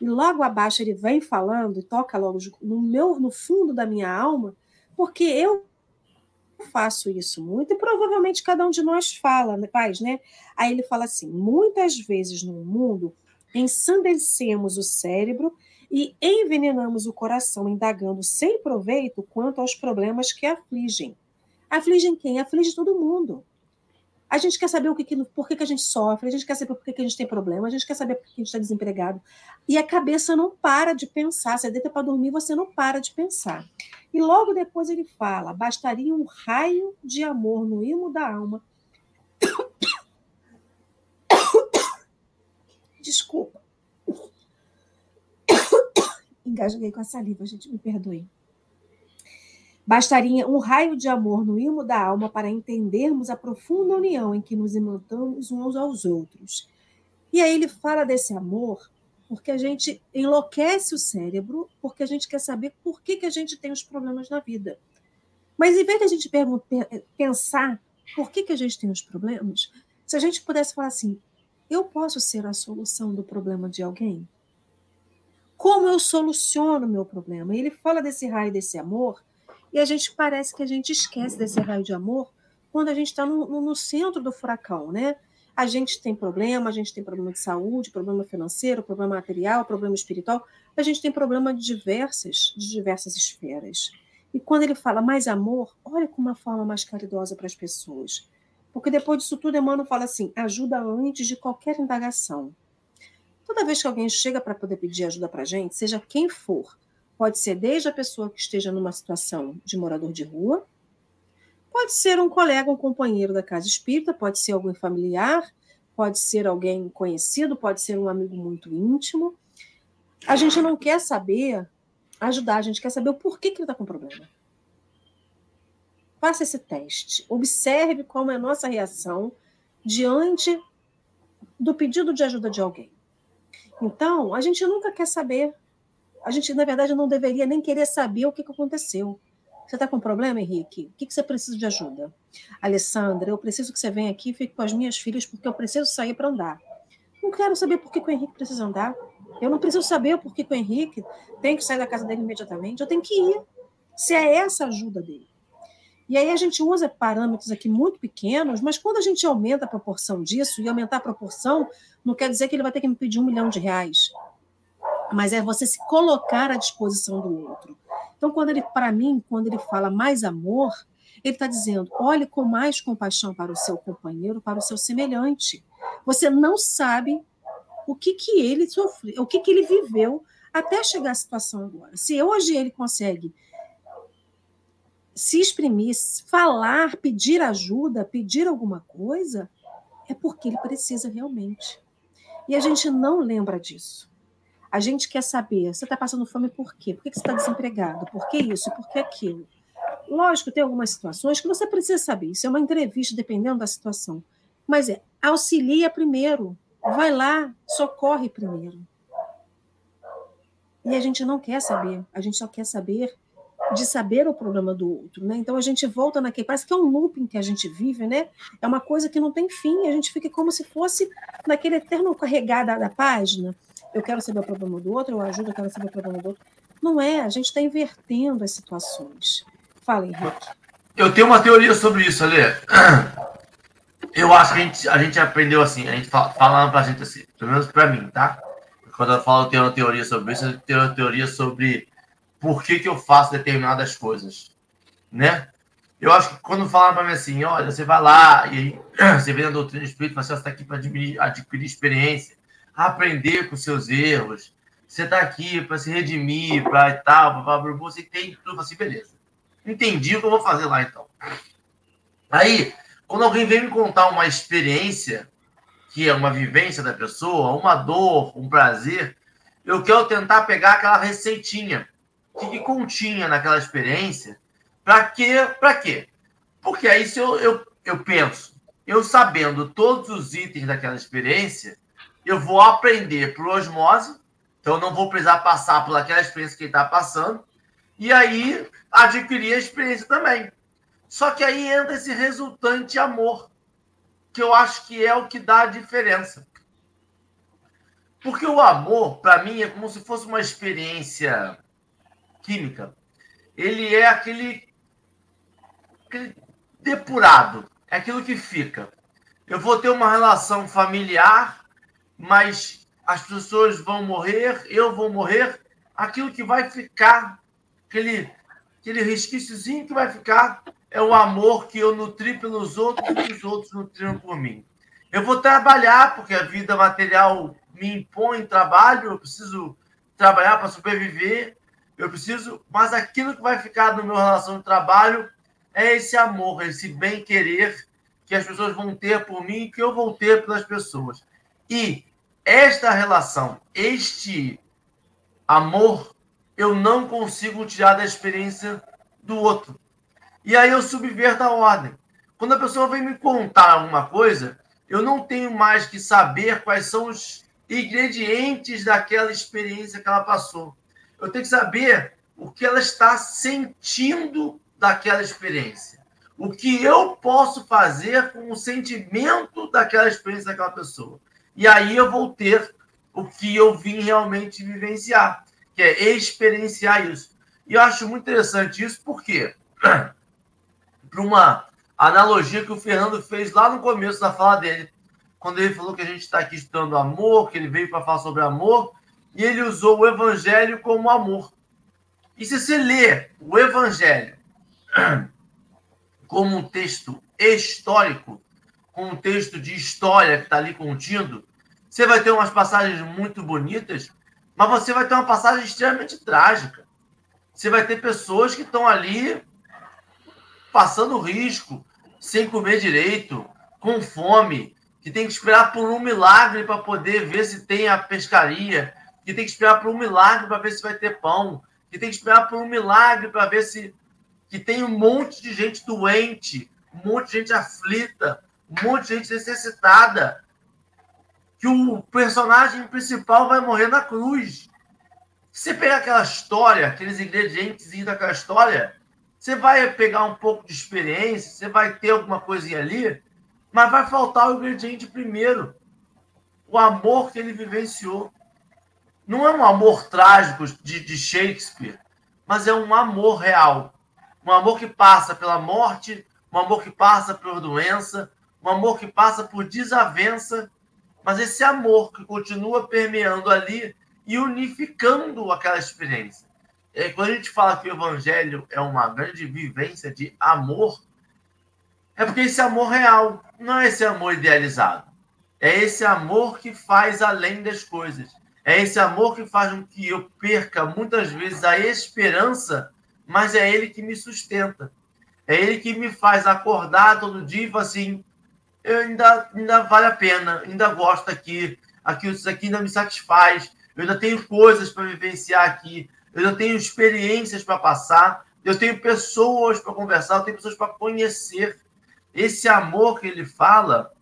E logo abaixo ele vem falando e toca logo no meu no fundo da minha alma, porque eu faço isso muito e provavelmente cada um de nós fala, faz, né? Aí ele fala assim: muitas vezes no mundo ensandecemos o cérebro e envenenamos o coração, indagando sem proveito quanto aos problemas que afligem. Afligem quem? Aflige todo mundo. A gente quer saber o que, que, por que, que a gente sofre, a gente quer saber por que, que a gente tem problema, a gente quer saber por que a gente está desempregado. E a cabeça não para de pensar. Você deita para dormir, você não para de pensar. E logo depois ele fala: bastaria um raio de amor no imo da alma. Desculpa. Engasguei com a saliva, gente, me perdoe. Bastaria um raio de amor no imo da alma para entendermos a profunda união em que nos imantamos uns aos outros. E aí ele fala desse amor porque a gente enlouquece o cérebro, porque a gente quer saber por que, que a gente tem os problemas na vida. Mas em vez de a gente pensar por que, que a gente tem os problemas, se a gente pudesse falar assim, eu posso ser a solução do problema de alguém? Como eu soluciono o meu problema? E ele fala desse raio desse amor e a gente parece que a gente esquece desse raio de amor quando a gente está no, no, centro do furacão, né? A gente tem problema, a gente tem problema de saúde, problema financeiro, problema material, problema espiritual, a gente tem problema de diversas, de diversas esferas. E quando ele fala mais amor, olha com uma forma mais caridosa para as pessoas. Porque depois disso tudo, Emmanuel fala assim: ajuda antes de qualquer indagação. Toda vez que alguém chega para poder pedir ajuda para a gente, seja quem for, Pode ser desde a pessoa que esteja numa situação de morador de rua, pode ser um colega, um companheiro da casa espírita, pode ser alguém familiar, pode ser alguém conhecido, pode ser um amigo muito íntimo. A gente não quer saber ajudar, a gente quer saber o porquê que ele está com problema. Faça esse teste. Observe qual é a nossa reação diante do pedido de ajuda de alguém. Então, a gente nunca quer saber a gente, na verdade, não deveria nem querer saber o que, aconteceu. Você está com problema, Henrique? O que, você precisa de ajuda? Alessandra, eu preciso que você venha aqui e fique com as minhas filhas, porque eu preciso sair para andar. Não quero saber por que, o Henrique precisa andar. Eu não preciso saber por que o Henrique tem que sair da casa dele imediatamente. Eu tenho que ir. Se é essa a ajuda dele. E aí a gente usa parâmetros aqui muito pequenos, mas quando a gente aumenta a proporção disso, e aumentar a proporção não quer dizer que ele vai ter que me pedir um milhão de reais mas é você se colocar à disposição do outro. Então, quando ele, para mim, quando ele fala mais amor, ele está dizendo: olhe com mais compaixão para o seu companheiro, para o seu semelhante. Você não sabe o que, que ele sofreu, o que, que ele viveu até chegar à situação agora. Se hoje ele consegue se exprimir, falar, pedir ajuda, pedir alguma coisa, é porque ele precisa realmente. E a gente não lembra disso. A gente quer saber, você está passando fome por quê? Por que você está desempregado? Por que isso? Por que aquilo? Lógico, tem algumas situações que você precisa saber. Isso é uma entrevista, dependendo da situação. Mas é, auxilia primeiro. Vai lá, socorre primeiro. E a gente não quer saber. A gente só quer saber de saber o problema do outro, né? Então a gente volta naquele, parece que é um looping que a gente vive, né? É uma coisa que não tem fim, a gente fica como se fosse naquele eterno carregar da, da página eu quero saber o problema do outro, eu ajudo, eu quero saber o problema do outro. Não é, a gente está invertendo as situações. Fala, Henrique. Eu tenho uma teoria sobre isso, Ale. Eu acho que a gente, a gente aprendeu assim, a gente fala, falando pra gente assim, pelo menos pra mim, tá? Quando eu falo que tenho uma teoria sobre isso, eu tenho uma teoria sobre por que, que eu faço determinadas coisas, né? Eu acho que quando falaram para mim assim, olha, você vai lá e você vem na doutrina espírita, você está aqui para adquirir, adquirir experiência, aprender com seus erros, você está aqui para se redimir, para tal, para você tem tudo assim, beleza. Entendi o que eu vou fazer lá então. Aí, quando alguém vem me contar uma experiência, que é uma vivência da pessoa, uma dor, um prazer, eu quero tentar pegar aquela receitinha que, que continha naquela experiência. Para quê? Para quê? Porque aí se eu, eu, eu penso, eu sabendo todos os itens daquela experiência, eu vou aprender por osmose, então não vou precisar passar por aquela experiência que ele está passando, e aí adquirir a experiência também. Só que aí entra esse resultante amor, que eu acho que é o que dá a diferença. Porque o amor, para mim, é como se fosse uma experiência química. Ele é aquele, aquele depurado, é aquilo que fica. Eu vou ter uma relação familiar, mas as pessoas vão morrer, eu vou morrer. Aquilo que vai ficar, aquele, aquele resquíciozinho que vai ficar, é o amor que eu nutri pelos outros e os outros nutriram por mim. Eu vou trabalhar, porque a vida material me impõe trabalho, eu preciso trabalhar para sobreviver, eu preciso, mas aquilo que vai ficar no meu relação de trabalho é esse amor, esse bem-querer que as pessoas vão ter por mim que eu vou ter pelas pessoas. E esta relação, este amor, eu não consigo tirar da experiência do outro. E aí eu subverto a ordem. Quando a pessoa vem me contar alguma coisa, eu não tenho mais que saber quais são os ingredientes daquela experiência que ela passou. Eu tenho que saber o que ela está sentindo daquela experiência. O que eu posso fazer com o sentimento daquela experiência daquela pessoa. E aí eu vou ter o que eu vim realmente vivenciar, que é experienciar isso. E eu acho muito interessante isso, porque para uma analogia que o Fernando fez lá no começo da fala dele, quando ele falou que a gente está aqui estudando amor, que ele veio para falar sobre amor, e ele usou o evangelho como amor. E se você lê o evangelho como um texto histórico, com um texto de história que está ali contido, você vai ter umas passagens muito bonitas, mas você vai ter uma passagem extremamente trágica. Você vai ter pessoas que estão ali passando risco, sem comer direito, com fome, que tem que esperar por um milagre para poder ver se tem a pescaria, que tem que esperar por um milagre para ver se vai ter pão, que tem que esperar por um milagre para ver se que tem um monte de gente doente, um monte de gente aflita, um monte de gente necessitada, que o personagem principal vai morrer na cruz. Se você pegar aquela história, aqueles ingredientes daquela história, você vai pegar um pouco de experiência, você vai ter alguma coisinha ali, mas vai faltar o ingrediente primeiro. O amor que ele vivenciou. Não é um amor trágico de, de Shakespeare, mas é um amor real. Um amor que passa pela morte, um amor que passa por doença, um amor que passa por desavença, mas esse amor que continua permeando ali e unificando aquela experiência. É, quando a gente fala que o evangelho é uma grande vivência de amor, é porque esse amor real não é esse amor idealizado. É esse amor que faz além das coisas. É esse amor que faz com que eu perca muitas vezes a esperança, mas é ele que me sustenta. É ele que me faz acordar todo dia e falar assim: eu ainda, ainda vale a pena, ainda gosto aqui, aqui isso aqui ainda me satisfaz, eu ainda tenho coisas para vivenciar aqui, eu ainda tenho experiências para passar, eu tenho pessoas para conversar, eu tenho pessoas para conhecer. Esse amor que ele fala,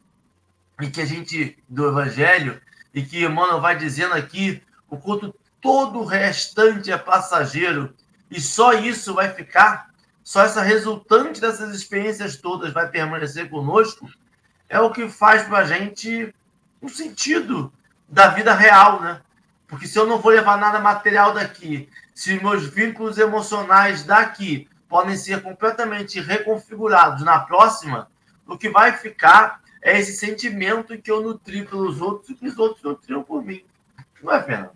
e que a gente, do Evangelho, e que Emmanuel vai dizendo aqui, o quanto todo o restante é passageiro, e só isso vai ficar, só essa resultante dessas experiências todas vai permanecer conosco, é o que faz para a gente um sentido da vida real, né? Porque se eu não vou levar nada material daqui, se meus vínculos emocionais daqui podem ser completamente reconfigurados na próxima, o que vai ficar é esse sentimento que eu nutri pelos outros e que os outros nutriam por mim. Não é, Fernando?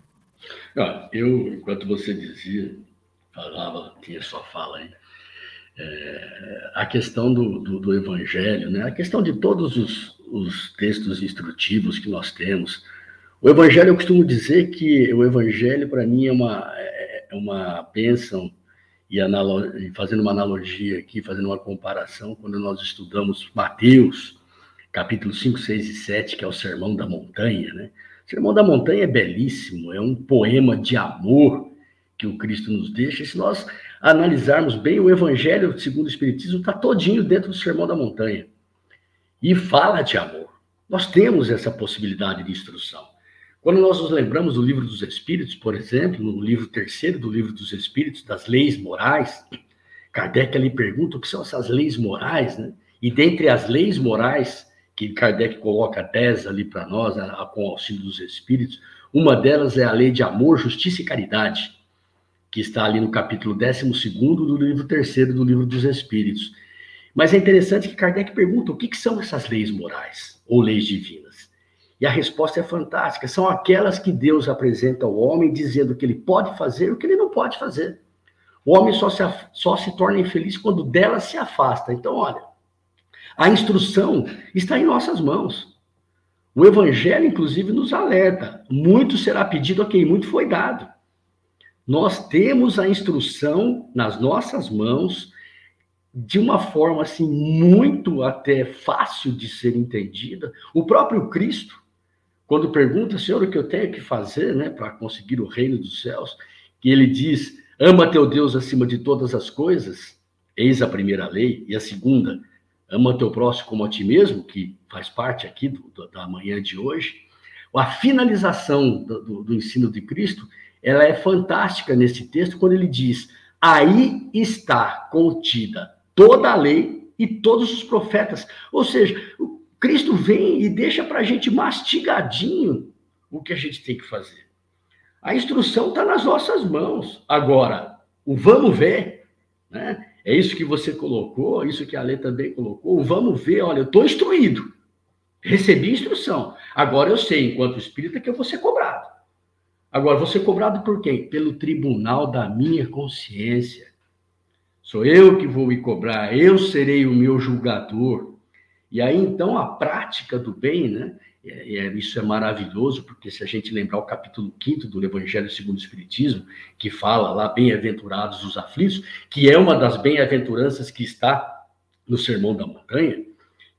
Eu, enquanto você dizia, falava, tinha sua fala aí, é, a questão do, do, do, Evangelho, né? a questão de todos os, os textos instrutivos que nós temos. O Evangelho, eu costumo dizer que o Evangelho, para mim, é uma, é, é uma bênção, e fazendo uma analogia aqui, fazendo uma comparação, quando nós estudamos Mateus, capítulo 5, 6 e 7, que é o Sermão da Montanha, né? O Sermão da Montanha é belíssimo, é um poema de amor que o Cristo nos deixa. E se nós analisarmos bem, o Evangelho segundo o Espiritismo está todinho dentro do Sermão da Montanha. E fala de amor. Nós temos essa possibilidade de instrução. Quando nós nos lembramos do livro dos Espíritos, por exemplo, no livro terceiro do livro dos Espíritos, das leis morais, Kardec ali pergunta o que são essas leis morais, né? E dentre as leis morais, que Kardec coloca 10 ali para nós, a, a, com o auxílio dos Espíritos, uma delas é a lei de amor, justiça e caridade que está ali no capítulo 12 do livro 3 do livro dos Espíritos. Mas é interessante que Kardec pergunta o que, que são essas leis morais ou leis divinas. E a resposta é fantástica: são aquelas que Deus apresenta ao homem, dizendo que ele pode fazer o que ele não pode fazer. O homem só se, só se torna infeliz quando dela se afasta. Então, olha, a instrução está em nossas mãos. O Evangelho, inclusive, nos alerta: muito será pedido a quem muito foi dado. Nós temos a instrução nas nossas mãos de uma forma assim muito até fácil de ser entendida. O próprio Cristo, quando pergunta, Senhor, o que eu tenho que fazer, né, para conseguir o reino dos céus, que ele diz: ama teu Deus acima de todas as coisas. Eis a primeira lei e a segunda, ama teu próximo como a ti mesmo, que faz parte aqui do, do, da manhã de hoje. A finalização do, do ensino de Cristo ela é fantástica nesse texto quando ele diz: aí está contida toda a lei e todos os profetas. Ou seja, o Cristo vem e deixa para a gente mastigadinho o que a gente tem que fazer. A instrução está nas nossas mãos. Agora, o vamos ver, né? É isso que você colocou, isso que a lei também colocou. Vamos ver, olha, eu estou instruído. Recebi instrução. Agora eu sei, enquanto espírita, que eu vou ser cobrado. Agora, vou ser cobrado por quem? Pelo tribunal da minha consciência. Sou eu que vou me cobrar, eu serei o meu julgador. E aí, então, a prática do bem, né? É, é, isso é maravilhoso, porque se a gente lembrar o capítulo 5 do Evangelho segundo o Espiritismo, que fala lá, bem-aventurados os aflitos, que é uma das bem-aventuranças que está no Sermão da Montanha,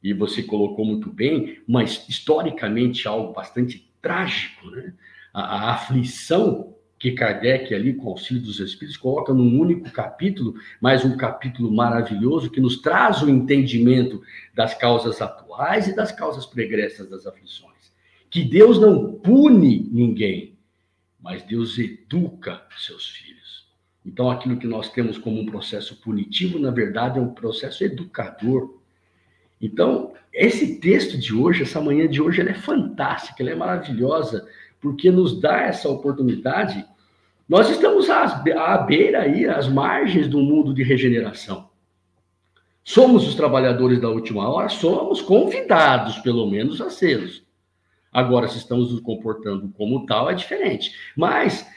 e você colocou muito bem, mas historicamente algo bastante trágico, né? a, a aflição que Kardec, ali, com o auxílio dos Espíritos, coloca num único capítulo, mais um capítulo maravilhoso que nos traz o entendimento das causas atuais e das causas pregressas das aflições. Que Deus não pune ninguém, mas Deus educa seus filhos. Então, aquilo que nós temos como um processo punitivo, na verdade, é um processo educador. Então, esse texto de hoje, essa manhã de hoje, ela é fantástica, ela é maravilhosa porque nos dá essa oportunidade. Nós estamos à, beira aí, às margens do mundo de regeneração. Somos os trabalhadores da última hora, somos convidados, pelo menos, a sermos. Agora, se estamos nos comportando como tal, é diferente. Mas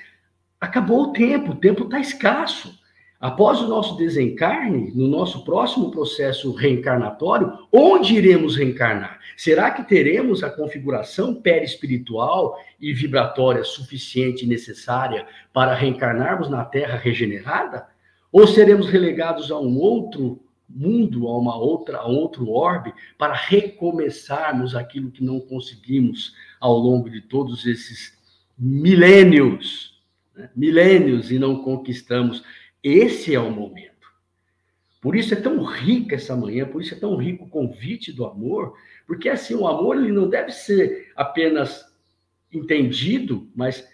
acabou o tempo, o tempo está escasso. Após o nosso desencarne, no nosso próximo processo reencarnatório, onde iremos reencarnar? Será que teremos a configuração perispiritual e vibratória suficiente e necessária para reencarnarmos na Terra regenerada? Ou seremos relegados a um outro mundo, a uma outra, a outro orbe, para recomeçarmos aquilo que não conseguimos ao longo de todos esses milênios, né? milênios e não conquistamos esse é o momento. Por isso é tão rica essa manhã, por isso é tão rico o convite do amor, porque assim, o amor ele não deve ser apenas entendido, mas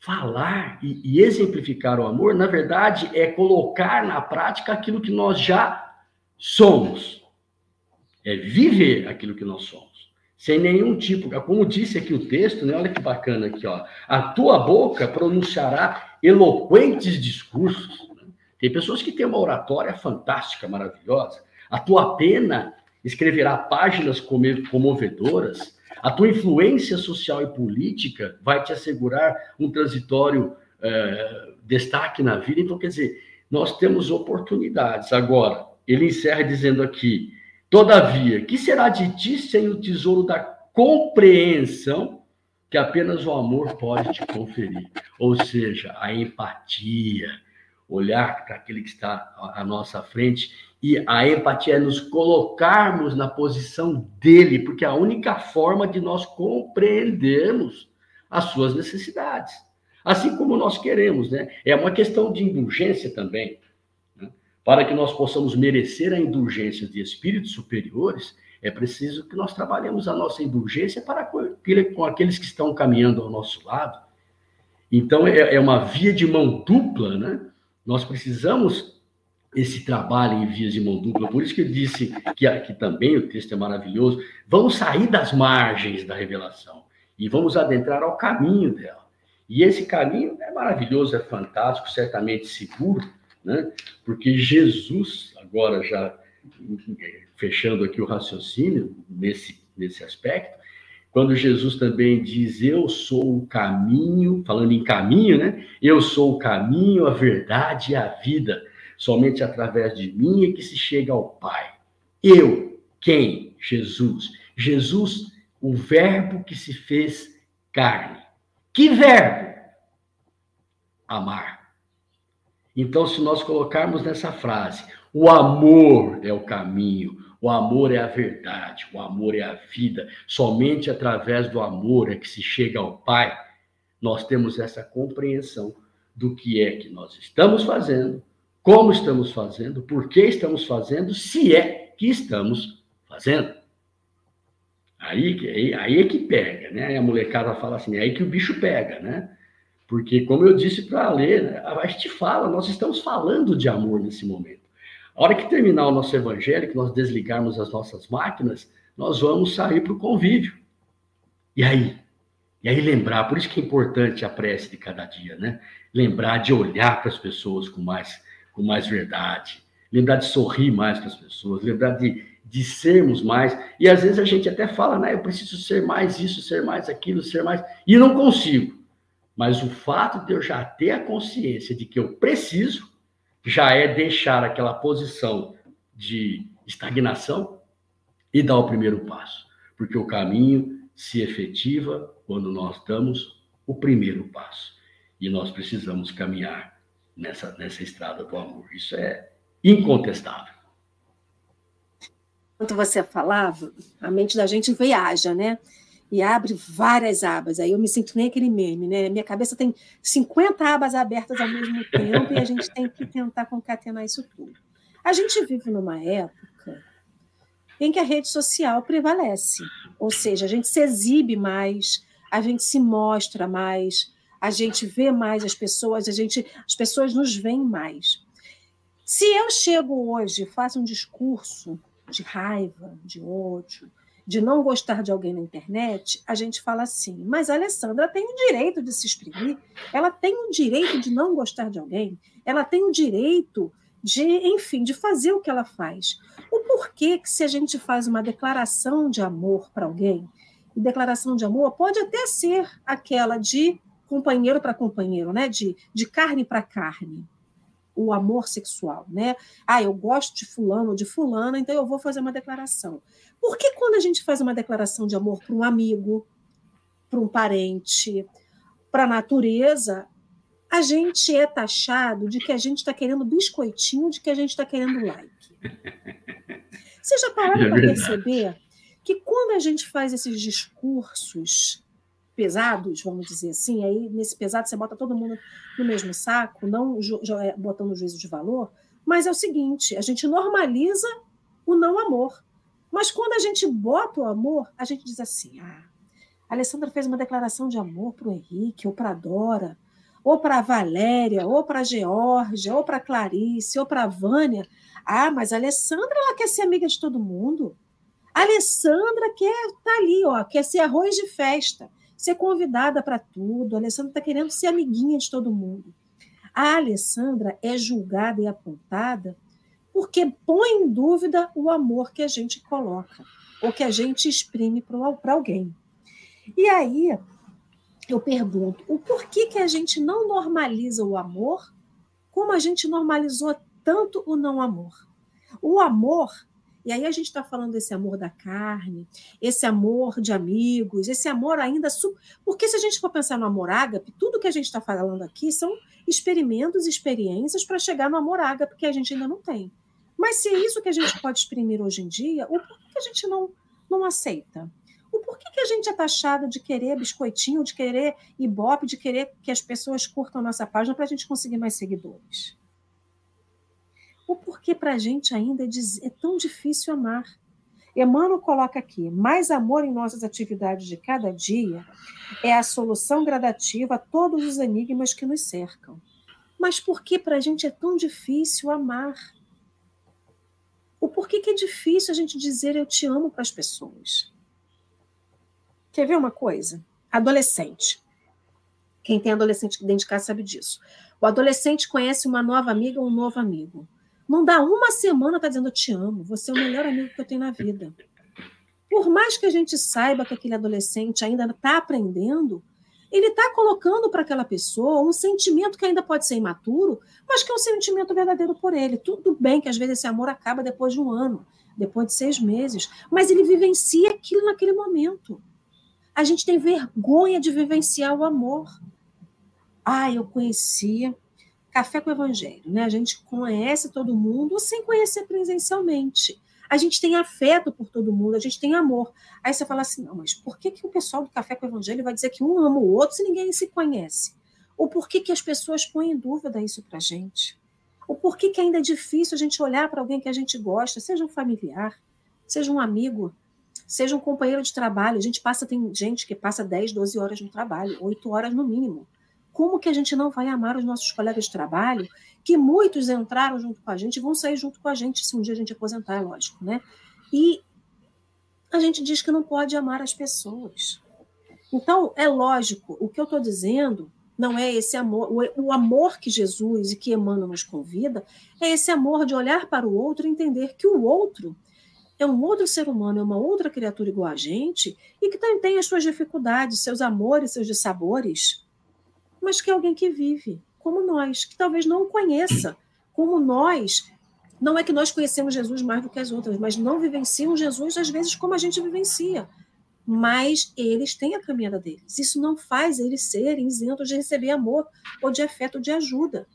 falar e, e exemplificar o amor, na verdade, é colocar na prática aquilo que nós já somos. É viver aquilo que nós somos. Sem nenhum tipo, como disse aqui o texto, né? Olha que bacana aqui, ó. A tua boca pronunciará eloquentes discursos tem pessoas que têm uma oratória fantástica, maravilhosa. A tua pena escreverá páginas comovedoras. A tua influência social e política vai te assegurar um transitório é, destaque na vida. Então, quer dizer, nós temos oportunidades. Agora, ele encerra dizendo aqui: Todavia, que será de ti sem o tesouro da compreensão que apenas o amor pode te conferir? Ou seja, a empatia, olhar para aquele que está à nossa frente e a empatia é nos colocarmos na posição dele, porque é a única forma de nós compreendermos as suas necessidades, assim como nós queremos, né? É uma questão de indulgência também. Né? Para que nós possamos merecer a indulgência de espíritos superiores, é preciso que nós trabalhemos a nossa indulgência para com aqueles que estão caminhando ao nosso lado. Então, é, é uma via de mão dupla, né? Nós precisamos esse trabalho em vias de mão dupla. Por isso que eu disse que aqui também o texto é maravilhoso. Vamos sair das margens da revelação e vamos adentrar ao caminho dela. E esse caminho é maravilhoso, é fantástico, certamente seguro, né? Porque Jesus, agora já fechando aqui o raciocínio nesse, nesse aspecto, quando Jesus também diz: Eu sou o caminho, falando em caminho, né? Eu sou o caminho, a verdade e a vida. Somente através de mim é que se chega ao Pai. Eu, quem? Jesus. Jesus, o Verbo que se fez carne. Que verbo? Amar. Então, se nós colocarmos nessa frase, o amor é o caminho, o amor é a verdade, o amor é a vida, somente através do amor é que se chega ao Pai, nós temos essa compreensão do que é que nós estamos fazendo, como estamos fazendo, por que estamos fazendo, se é que estamos fazendo. Aí, aí, aí é que pega, né? A molecada fala assim, é aí que o bicho pega, né? Porque, como eu disse para a Lê, a gente fala, nós estamos falando de amor nesse momento. Hora que terminar o nosso evangelho, que nós desligarmos as nossas máquinas, nós vamos sair para o convívio. E aí? E aí lembrar, por isso que é importante a prece de cada dia, né? Lembrar de olhar para as pessoas com mais com mais verdade, lembrar de sorrir mais para as pessoas, lembrar de, de sermos mais. E às vezes a gente até fala, né? Eu preciso ser mais isso, ser mais aquilo, ser mais. E não consigo. Mas o fato de eu já ter a consciência de que eu preciso, já é deixar aquela posição de estagnação e dar o primeiro passo. Porque o caminho se efetiva quando nós damos o primeiro passo. E nós precisamos caminhar nessa, nessa estrada do amor. Isso é incontestável. Enquanto você falava, a mente da gente viaja, né? E abre várias abas. Aí eu me sinto nem aquele meme, né? Minha cabeça tem 50 abas abertas ao mesmo tempo e a gente tem que tentar concatenar isso tudo. A gente vive numa época em que a rede social prevalece, ou seja, a gente se exibe mais, a gente se mostra mais, a gente vê mais as pessoas, a gente, as pessoas nos veem mais. Se eu chego hoje faço um discurso de raiva, de ódio, de não gostar de alguém na internet, a gente fala assim, mas a Alessandra tem o direito de se exprimir, ela tem o direito de não gostar de alguém, ela tem o direito de, enfim, de fazer o que ela faz. O porquê que se a gente faz uma declaração de amor para alguém, e declaração de amor pode até ser aquela de companheiro para companheiro, né? De, de carne para carne. O amor sexual, né? Ah, eu gosto de fulano de fulana, então eu vou fazer uma declaração. Por que quando a gente faz uma declaração de amor para um amigo, para um parente, para a natureza, a gente é taxado de que a gente está querendo biscoitinho, de que a gente está querendo like. Você já pararam é para perceber que quando a gente faz esses discursos pesados, vamos dizer assim, aí nesse pesado você bota todo mundo no mesmo saco, não é, botando juízo de valor, mas é o seguinte, a gente normaliza o não amor. Mas quando a gente bota o amor, a gente diz assim: ah, a Alessandra fez uma declaração de amor para o Henrique, ou para a Dora, ou para a Valéria, ou para a Georgia, ou para a Clarice, ou para a Vânia. Ah, mas a Alessandra ela quer ser amiga de todo mundo. A Alessandra quer estar tá ali, ó, quer ser arroz de festa ser convidada para tudo. A Alessandra está querendo ser amiguinha de todo mundo. A Alessandra é julgada e apontada porque põe em dúvida o amor que a gente coloca ou que a gente exprime para alguém. E aí eu pergunto, o porquê que a gente não normaliza o amor como a gente normalizou tanto o não amor. O amor, e aí a gente está falando desse amor da carne, esse amor de amigos, esse amor ainda. Porque se a gente for pensar no amor ágape, tudo que a gente está falando aqui são experimentos, experiências para chegar no amor ágape que a gente ainda não tem. Mas se é isso que a gente pode exprimir hoje em dia, o porquê que a gente não, não aceita? O porquê que a gente é taxado de querer biscoitinho, de querer ibope, de querer que as pessoas curtam nossa página para a gente conseguir mais seguidores? O porquê para a gente ainda é, é tão difícil amar? Emmanuel coloca aqui: mais amor em nossas atividades de cada dia é a solução gradativa a todos os enigmas que nos cercam. Mas por que para a gente é tão difícil amar? O porquê que é difícil a gente dizer eu te amo para as pessoas? Quer ver uma coisa? Adolescente. Quem tem adolescente de casa sabe disso. O adolescente conhece uma nova amiga ou um novo amigo. Não dá uma semana tá dizendo eu te amo, você é o melhor amigo que eu tenho na vida. Por mais que a gente saiba que aquele adolescente ainda está aprendendo, ele está colocando para aquela pessoa um sentimento que ainda pode ser imaturo, mas que é um sentimento verdadeiro por ele. Tudo bem que às vezes esse amor acaba depois de um ano, depois de seis meses, mas ele vivencia aquilo naquele momento. A gente tem vergonha de vivenciar o amor. Ah, eu conhecia café com o evangelho, né? A gente conhece todo mundo sem conhecer presencialmente. A gente tem afeto por todo mundo, a gente tem amor. Aí você fala assim, não, mas por que, que o pessoal do Café com o Evangelho vai dizer que um ama o outro se ninguém se conhece? Ou por que, que as pessoas põem em dúvida isso para a gente? Ou por que, que ainda é difícil a gente olhar para alguém que a gente gosta, seja um familiar, seja um amigo, seja um companheiro de trabalho. A gente passa, tem gente que passa 10, 12 horas no trabalho, 8 horas no mínimo. Como que a gente não vai amar os nossos colegas de trabalho, que muitos entraram junto com a gente e vão sair junto com a gente se um dia a gente aposentar, é lógico, né? E a gente diz que não pode amar as pessoas. Então, é lógico, o que eu estou dizendo não é esse amor, o, amor que Jesus e que Emmanuel nos convida, é esse amor de olhar para o outro e entender que o outro é um outro ser humano, é uma outra criatura igual a gente e que também tem as suas dificuldades, seus amores, seus dissabores mas que é alguém que vive como nós, que talvez não o conheça como nós. Não é que nós conhecemos Jesus mais do que as outras, mas não vivenciam Jesus às vezes como a gente vivencia. Mas eles têm a caminhada deles. Isso não faz eles serem isentos de receber amor ou de afeto ou de ajuda.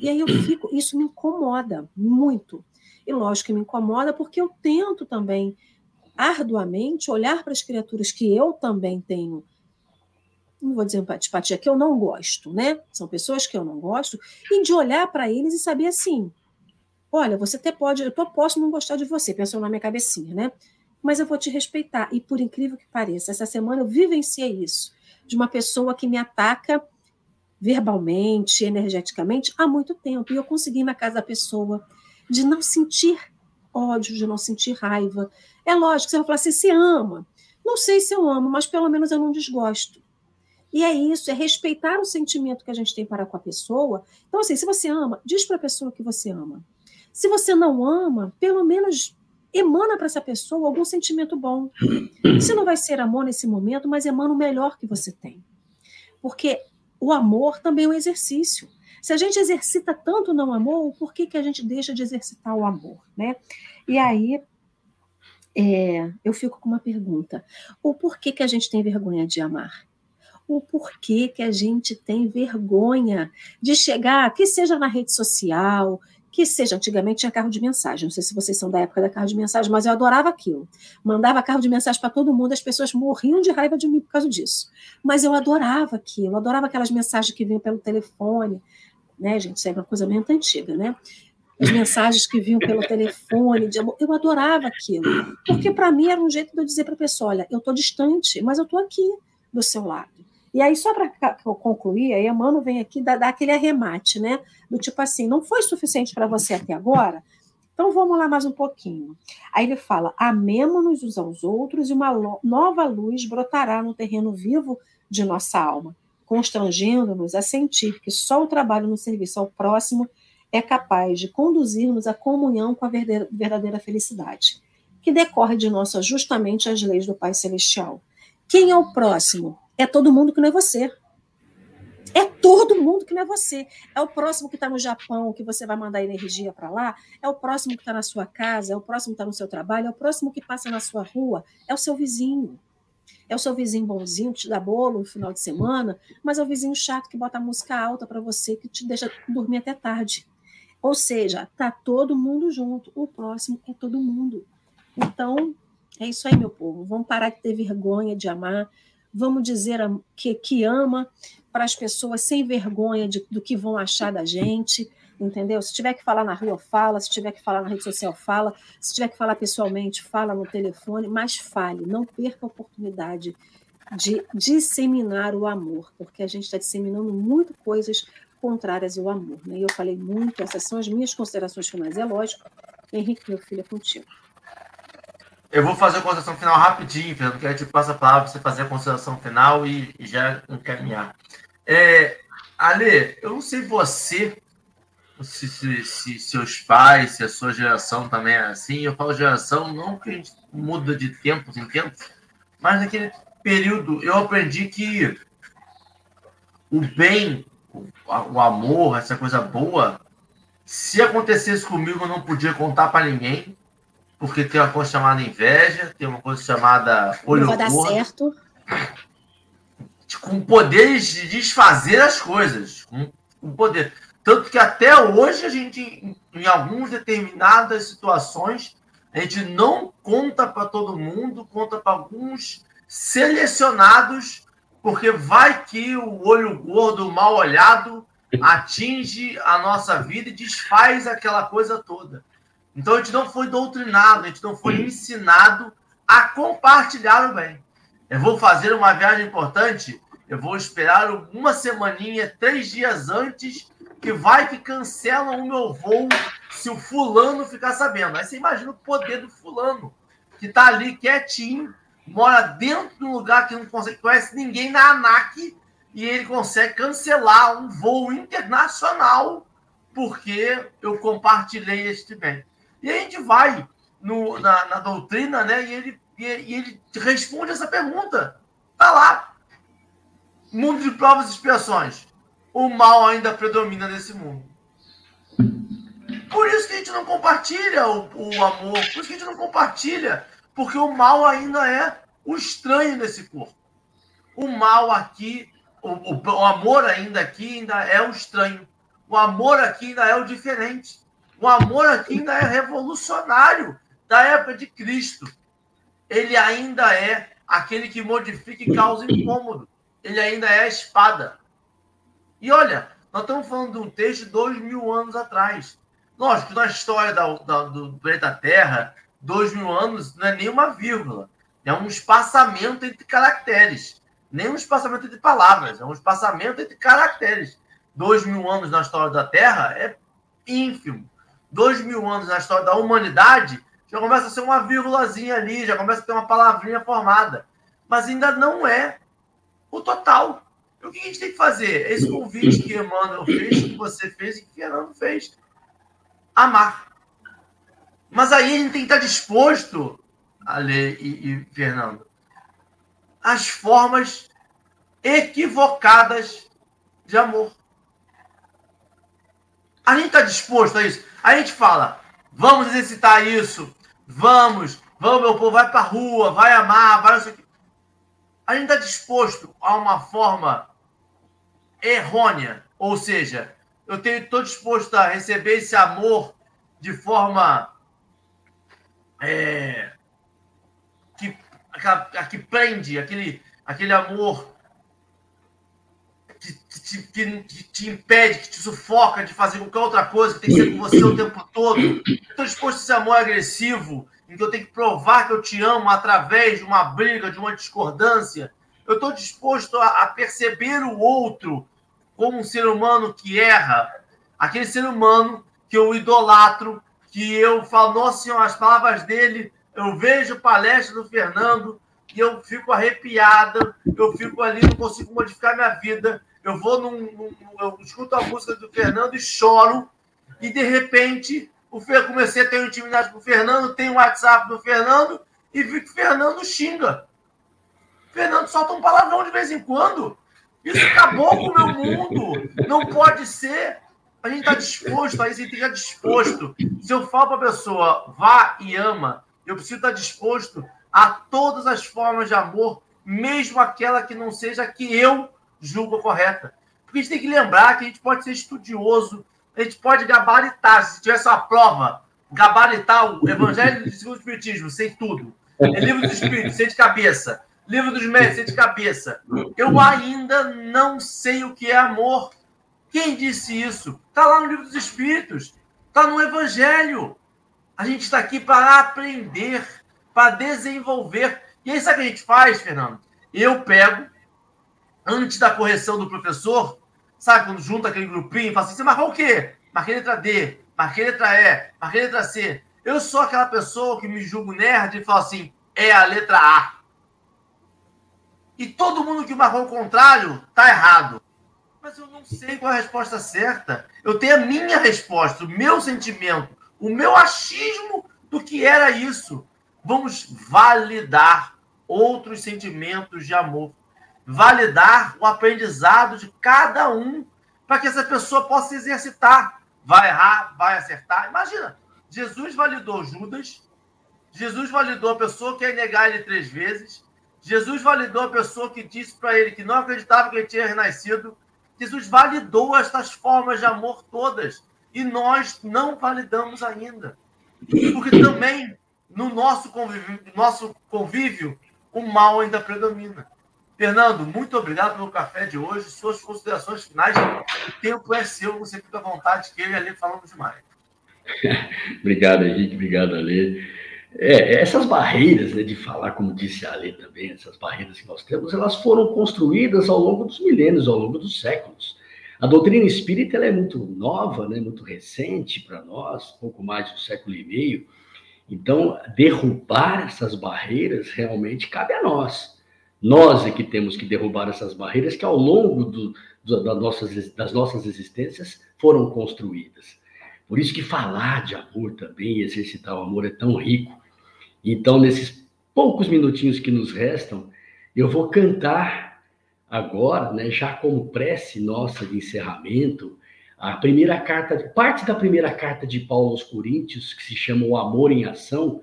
E aí eu fico, isso me incomoda muito. E lógico que me incomoda porque eu tento também arduamente olhar para as criaturas que eu também tenho não vou dizer antipatia, que eu não gosto, né? São pessoas que eu não gosto, e de olhar para eles e saber assim: olha, você até pode, eu posso não gostar de você, pensou na minha cabecinha, né? Mas eu vou te respeitar. E por incrível que pareça, essa semana eu vivenciei isso, de uma pessoa que me ataca verbalmente, energeticamente, há muito tempo. E eu consegui na casa da pessoa de não sentir ódio, de não sentir raiva. É lógico, você vai falar assim, você ama. Não sei se eu amo, mas pelo menos eu não desgosto. E é isso, é respeitar o sentimento que a gente tem para com a pessoa. Então, assim, se você ama, diz para a pessoa que você ama. Se você não ama, pelo menos emana para essa pessoa algum sentimento bom. Se não vai ser amor nesse momento, mas emana o melhor que você tem. Porque o amor também é um exercício. Se a gente exercita tanto o não amor, por que, que a gente deixa de exercitar o amor? Né? E aí é, eu fico com uma pergunta: o porquê que a gente tem vergonha de amar? O porquê que a gente tem vergonha de chegar, que seja na rede social, que seja, antigamente tinha carro de mensagem, não sei se vocês são da época da carro de mensagem, mas eu adorava aquilo. Mandava carro de mensagem para todo mundo, as pessoas morriam de raiva de mim por causa disso. Mas eu adorava aquilo, adorava aquelas mensagens que vinham pelo telefone, né, gente, isso é uma coisa muito antiga, né? As mensagens que vinham pelo telefone, de amor, eu adorava aquilo, porque para mim era um jeito de eu dizer para a pessoa, olha, eu estou distante, mas eu estou aqui do seu lado. E aí, só para concluir, aí a Mano vem aqui dar, dar aquele arremate, né? Do tipo assim, não foi suficiente para você até agora? Então vamos lá mais um pouquinho. Aí ele fala: amemo-nos uns aos outros e uma nova luz brotará no terreno vivo de nossa alma, constrangendo-nos a sentir que só o trabalho no serviço ao próximo é capaz de conduzir-nos à comunhão com a verdadeira felicidade, que decorre de nosso ajustamento às leis do Pai Celestial. Quem é o próximo? É todo mundo que não é você. É todo mundo que não é você. É o próximo que está no Japão, que você vai mandar energia para lá, é o próximo que está na sua casa, é o próximo que está no seu trabalho, é o próximo que passa na sua rua, é o seu vizinho. É o seu vizinho bonzinho que te dá bolo no final de semana, mas é o vizinho chato que bota música alta para você, que te deixa dormir até tarde. Ou seja, tá todo mundo junto. O próximo é todo mundo. Então, é isso aí, meu povo. Vamos parar de ter vergonha de amar. Vamos dizer que, que ama para as pessoas sem vergonha de, do que vão achar da gente entendeu? Se tiver que falar na rua, fala. Se tiver que falar na rede social, fala. Se tiver que falar pessoalmente, fala no telefone, mas fale. Não perca a oportunidade de disseminar o amor, porque a gente está disseminando muito coisas contrárias ao amor. Né? E eu falei muito, essas são as minhas considerações finais. É lógico, Henrique, meu filho, é contigo. Eu vou fazer a consideração final rapidinho, Fernando, que a gente passa a palavra para você fazer a consideração final e, e já encaminhar. É, Ale, eu não sei você, se, se, se, seus pais, se a sua geração também é assim. Eu falo geração não que a gente muda de tempos em tempos, mas naquele período eu aprendi que o bem, o, o amor, essa coisa boa, se acontecesse comigo eu não podia contar para ninguém, porque tem uma coisa chamada inveja, tem uma coisa chamada olho não vai dar certo. Com poderes de desfazer as coisas, com, com poder. Tanto que até hoje a gente, em algumas determinadas situações, a gente não conta para todo mundo, conta para alguns selecionados, porque vai que o olho gordo mal olhado atinge a nossa vida e desfaz aquela coisa toda. Então a gente não foi doutrinado, a gente não foi ensinado a compartilhar o bem. Eu vou fazer uma viagem importante, eu vou esperar uma semaninha, três dias antes que vai que cancelam o meu voo se o fulano ficar sabendo. Aí você imagina o poder do fulano, que tá ali quietinho, mora dentro de um lugar que não consegue, conhece ninguém na ANAC, e ele consegue cancelar um voo internacional porque eu compartilhei este bem. E a gente vai no, na, na doutrina, né? E ele, e, e ele responde essa pergunta. Tá lá. Mundo de provas e expiações o mal ainda predomina nesse mundo. Por isso que a gente não compartilha o, o amor, por isso que a gente não compartilha, porque o mal ainda é o estranho nesse corpo. O mal aqui, o, o, o amor ainda aqui ainda é o estranho. O amor aqui ainda é o diferente. O amor aqui ainda é revolucionário da época de Cristo. Ele ainda é aquele que modifica e causa incômodo. Ele ainda é a espada. E olha, nós estamos falando de um texto de dois mil anos atrás. Lógico na história da, da, do planeta Terra, dois mil anos não é nem uma vírgula. É um espaçamento entre caracteres. Nem um espaçamento entre palavras, é um espaçamento entre caracteres. Dois mil anos na história da Terra é ínfimo. Dois mil anos na história da humanidade já começa a ser uma vírgulazinha ali, já começa a ter uma palavrinha formada. Mas ainda não é o total. O que a gente tem que fazer? Esse convite que Emmanuel fez, que você fez e que Fernando fez. Amar. Mas aí a gente tem que estar disposto, Ale e, e Fernando, às formas equivocadas de amor. A gente está disposto a isso. A gente fala, vamos exercitar isso, vamos, vamos, meu povo, vai para a rua, vai amar, vai isso aqui. A gente está disposto a uma forma errônea. Ou seja, eu estou disposto a receber esse amor de forma é, que, a, que prende, aquele, aquele amor que, que, que, te impede, que te sufoca de fazer qualquer outra coisa, que tem que ser com você o tempo todo. Estou disposto a esse amor agressivo, em que eu tenho que provar que eu te amo através de uma briga, de uma discordância. Eu estou disposto a, a perceber o outro como um ser humano que erra, aquele ser humano que eu idolatro, que eu falo, nossa senhora, as palavras dele, eu vejo palestra do Fernando e eu fico arrepiada, eu fico ali, não consigo modificar minha vida. Eu vou num, num eu escuto a música do Fernando e choro, e de repente o Fer, comecei a ter intimidade com o Fernando, tem o WhatsApp do Fernando, e vi que o Fernando xinga. O Fernando solta um palavrão de vez em quando. Isso acabou com o meu mundo. Não pode ser. A gente está disposto a gente está disposto. Se eu falo para a pessoa, vá e ama, eu preciso estar disposto a todas as formas de amor, mesmo aquela que não seja que eu julgo correta. Porque a gente tem que lembrar que a gente pode ser estudioso, a gente pode gabaritar. Se tivesse uma prova, gabaritar o Evangelho do Segundo Espiritismo, sei tudo. É livro dos Espíritos, sei de cabeça. Livro dos Médicos, sei de cabeça. Eu ainda não sei o que é amor. Quem disse isso? Está lá no livro dos Espíritos. Está no Evangelho. A gente está aqui para aprender, para desenvolver. E aí, sabe o que a gente faz, Fernando? Eu pego, antes da correção do professor, sabe, quando junta aquele grupinho fala assim: você marcou o quê? Marquei letra D, marquei letra E, marquei letra C. Eu sou aquela pessoa que me julgo nerd e falo assim: é a letra A. E todo mundo que marcou o contrário tá errado. Mas eu não sei qual é a resposta certa. Eu tenho a minha resposta, o meu sentimento, o meu achismo do que era isso. Vamos validar outros sentimentos de amor. Validar o aprendizado de cada um para que essa pessoa possa se exercitar. Vai errar, vai acertar. Imagina, Jesus validou Judas, Jesus validou a pessoa que ia negar ele três vezes, Jesus validou a pessoa que disse para ele que não acreditava que ele tinha renascido. Jesus validou estas formas de amor todas e nós não validamos ainda. Porque também no nosso convívio, nosso convívio o mal ainda predomina. Fernando, muito obrigado pelo café de hoje. Suas considerações finais. O tempo é seu, você fica à vontade, que eu e a Lê falamos demais. obrigado, Henrique. Obrigado, Alê. É, essas barreiras né, de falar, como disse a Ale também, essas barreiras que nós temos, elas foram construídas ao longo dos milênios, ao longo dos séculos. A doutrina espírita é muito nova, né, muito recente para nós, pouco mais de um século e meio. Então, derrubar essas barreiras realmente cabe a nós. Nós é que temos que derrubar essas barreiras que ao longo do, do, das, nossas, das nossas existências foram construídas. Por isso que falar de amor também, exercitar o amor é tão rico, então, nesses poucos minutinhos que nos restam, eu vou cantar agora, né, já como prece nossa de encerramento, a primeira carta, parte da primeira carta de Paulo aos Coríntios, que se chama O Amor em Ação,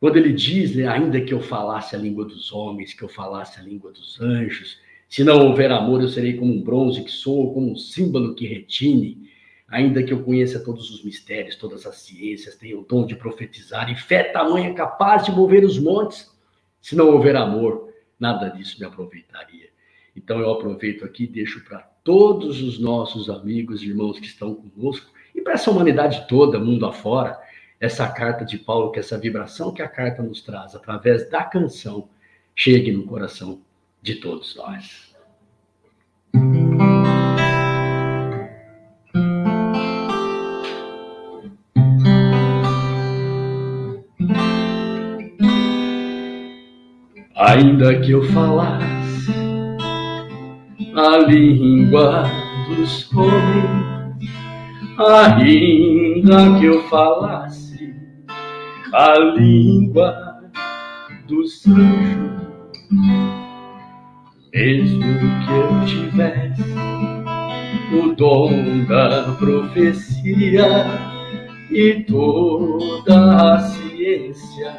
quando ele diz, né, ainda que eu falasse a língua dos homens, que eu falasse a língua dos anjos, se não houver amor, eu serei como um bronze que soa, como um símbolo que retine ainda que eu conheça todos os mistérios, todas as ciências, tenha o dom de profetizar e fé tamanha capaz de mover os montes, se não houver amor, nada disso me aproveitaria. Então eu aproveito aqui e deixo para todos os nossos amigos e irmãos que estão conosco e para essa humanidade toda, mundo afora, essa carta de Paulo, que essa vibração que a carta nos traz através da canção chegue no coração de todos nós. Ainda que eu falasse a língua dos homens, ainda que eu falasse a língua dos anjos, mesmo que eu tivesse o dom da profecia e toda a ciência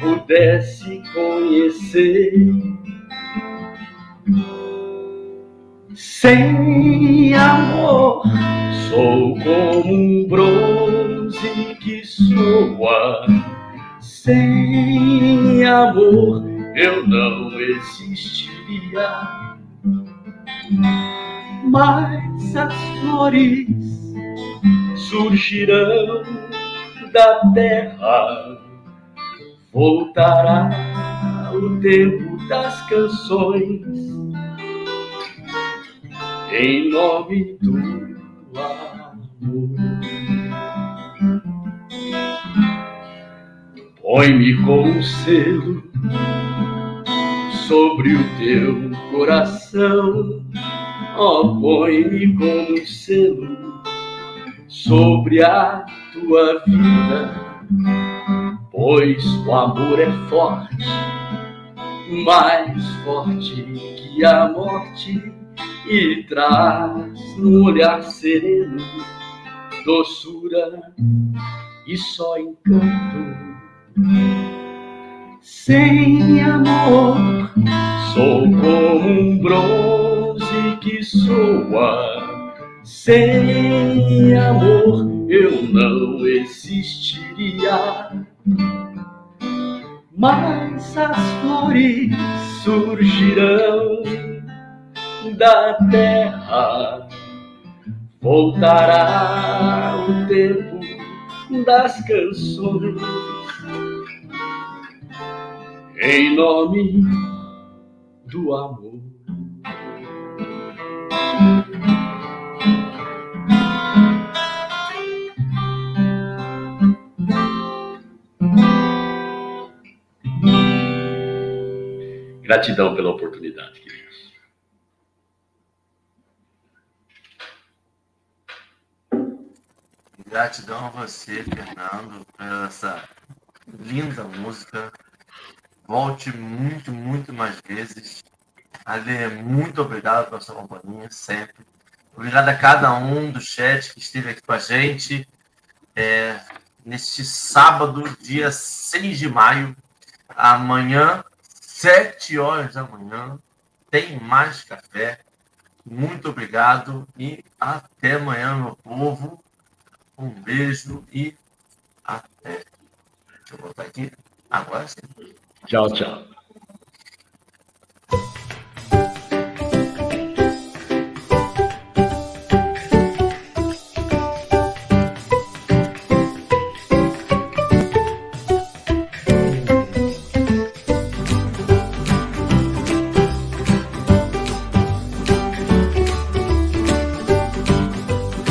pudesse conhecer. Sem amor, sou como um bronze que soa. Sem amor, eu não existiria. Mas as flores surgirão da terra voltará o tempo das canções em nome do amor. Põe-me com um selo sobre o teu coração, ó, oh, põe-me com um selo sobre a tua vida pois o amor é forte, mais forte que a morte. E traz no olhar sereno doçura e só encanto. Sem amor, sou como um bronze que soa. Sem amor, eu não existiria. Mas as flores surgirão da terra. Voltará o tempo das canções em nome do amor. Gratidão pela oportunidade, Gratidão a você, Fernando, por essa linda música. Volte muito, muito mais vezes. Ale, muito obrigado pela sua companhia, sempre. Obrigado a cada um do chat que esteve aqui com a gente. É, neste sábado, dia 6 de maio, amanhã, 7 horas da manhã, tem mais café. Muito obrigado e até amanhã, meu povo. Um beijo e até. Deixa eu voltar aqui. Agora sim. Tchau, tchau.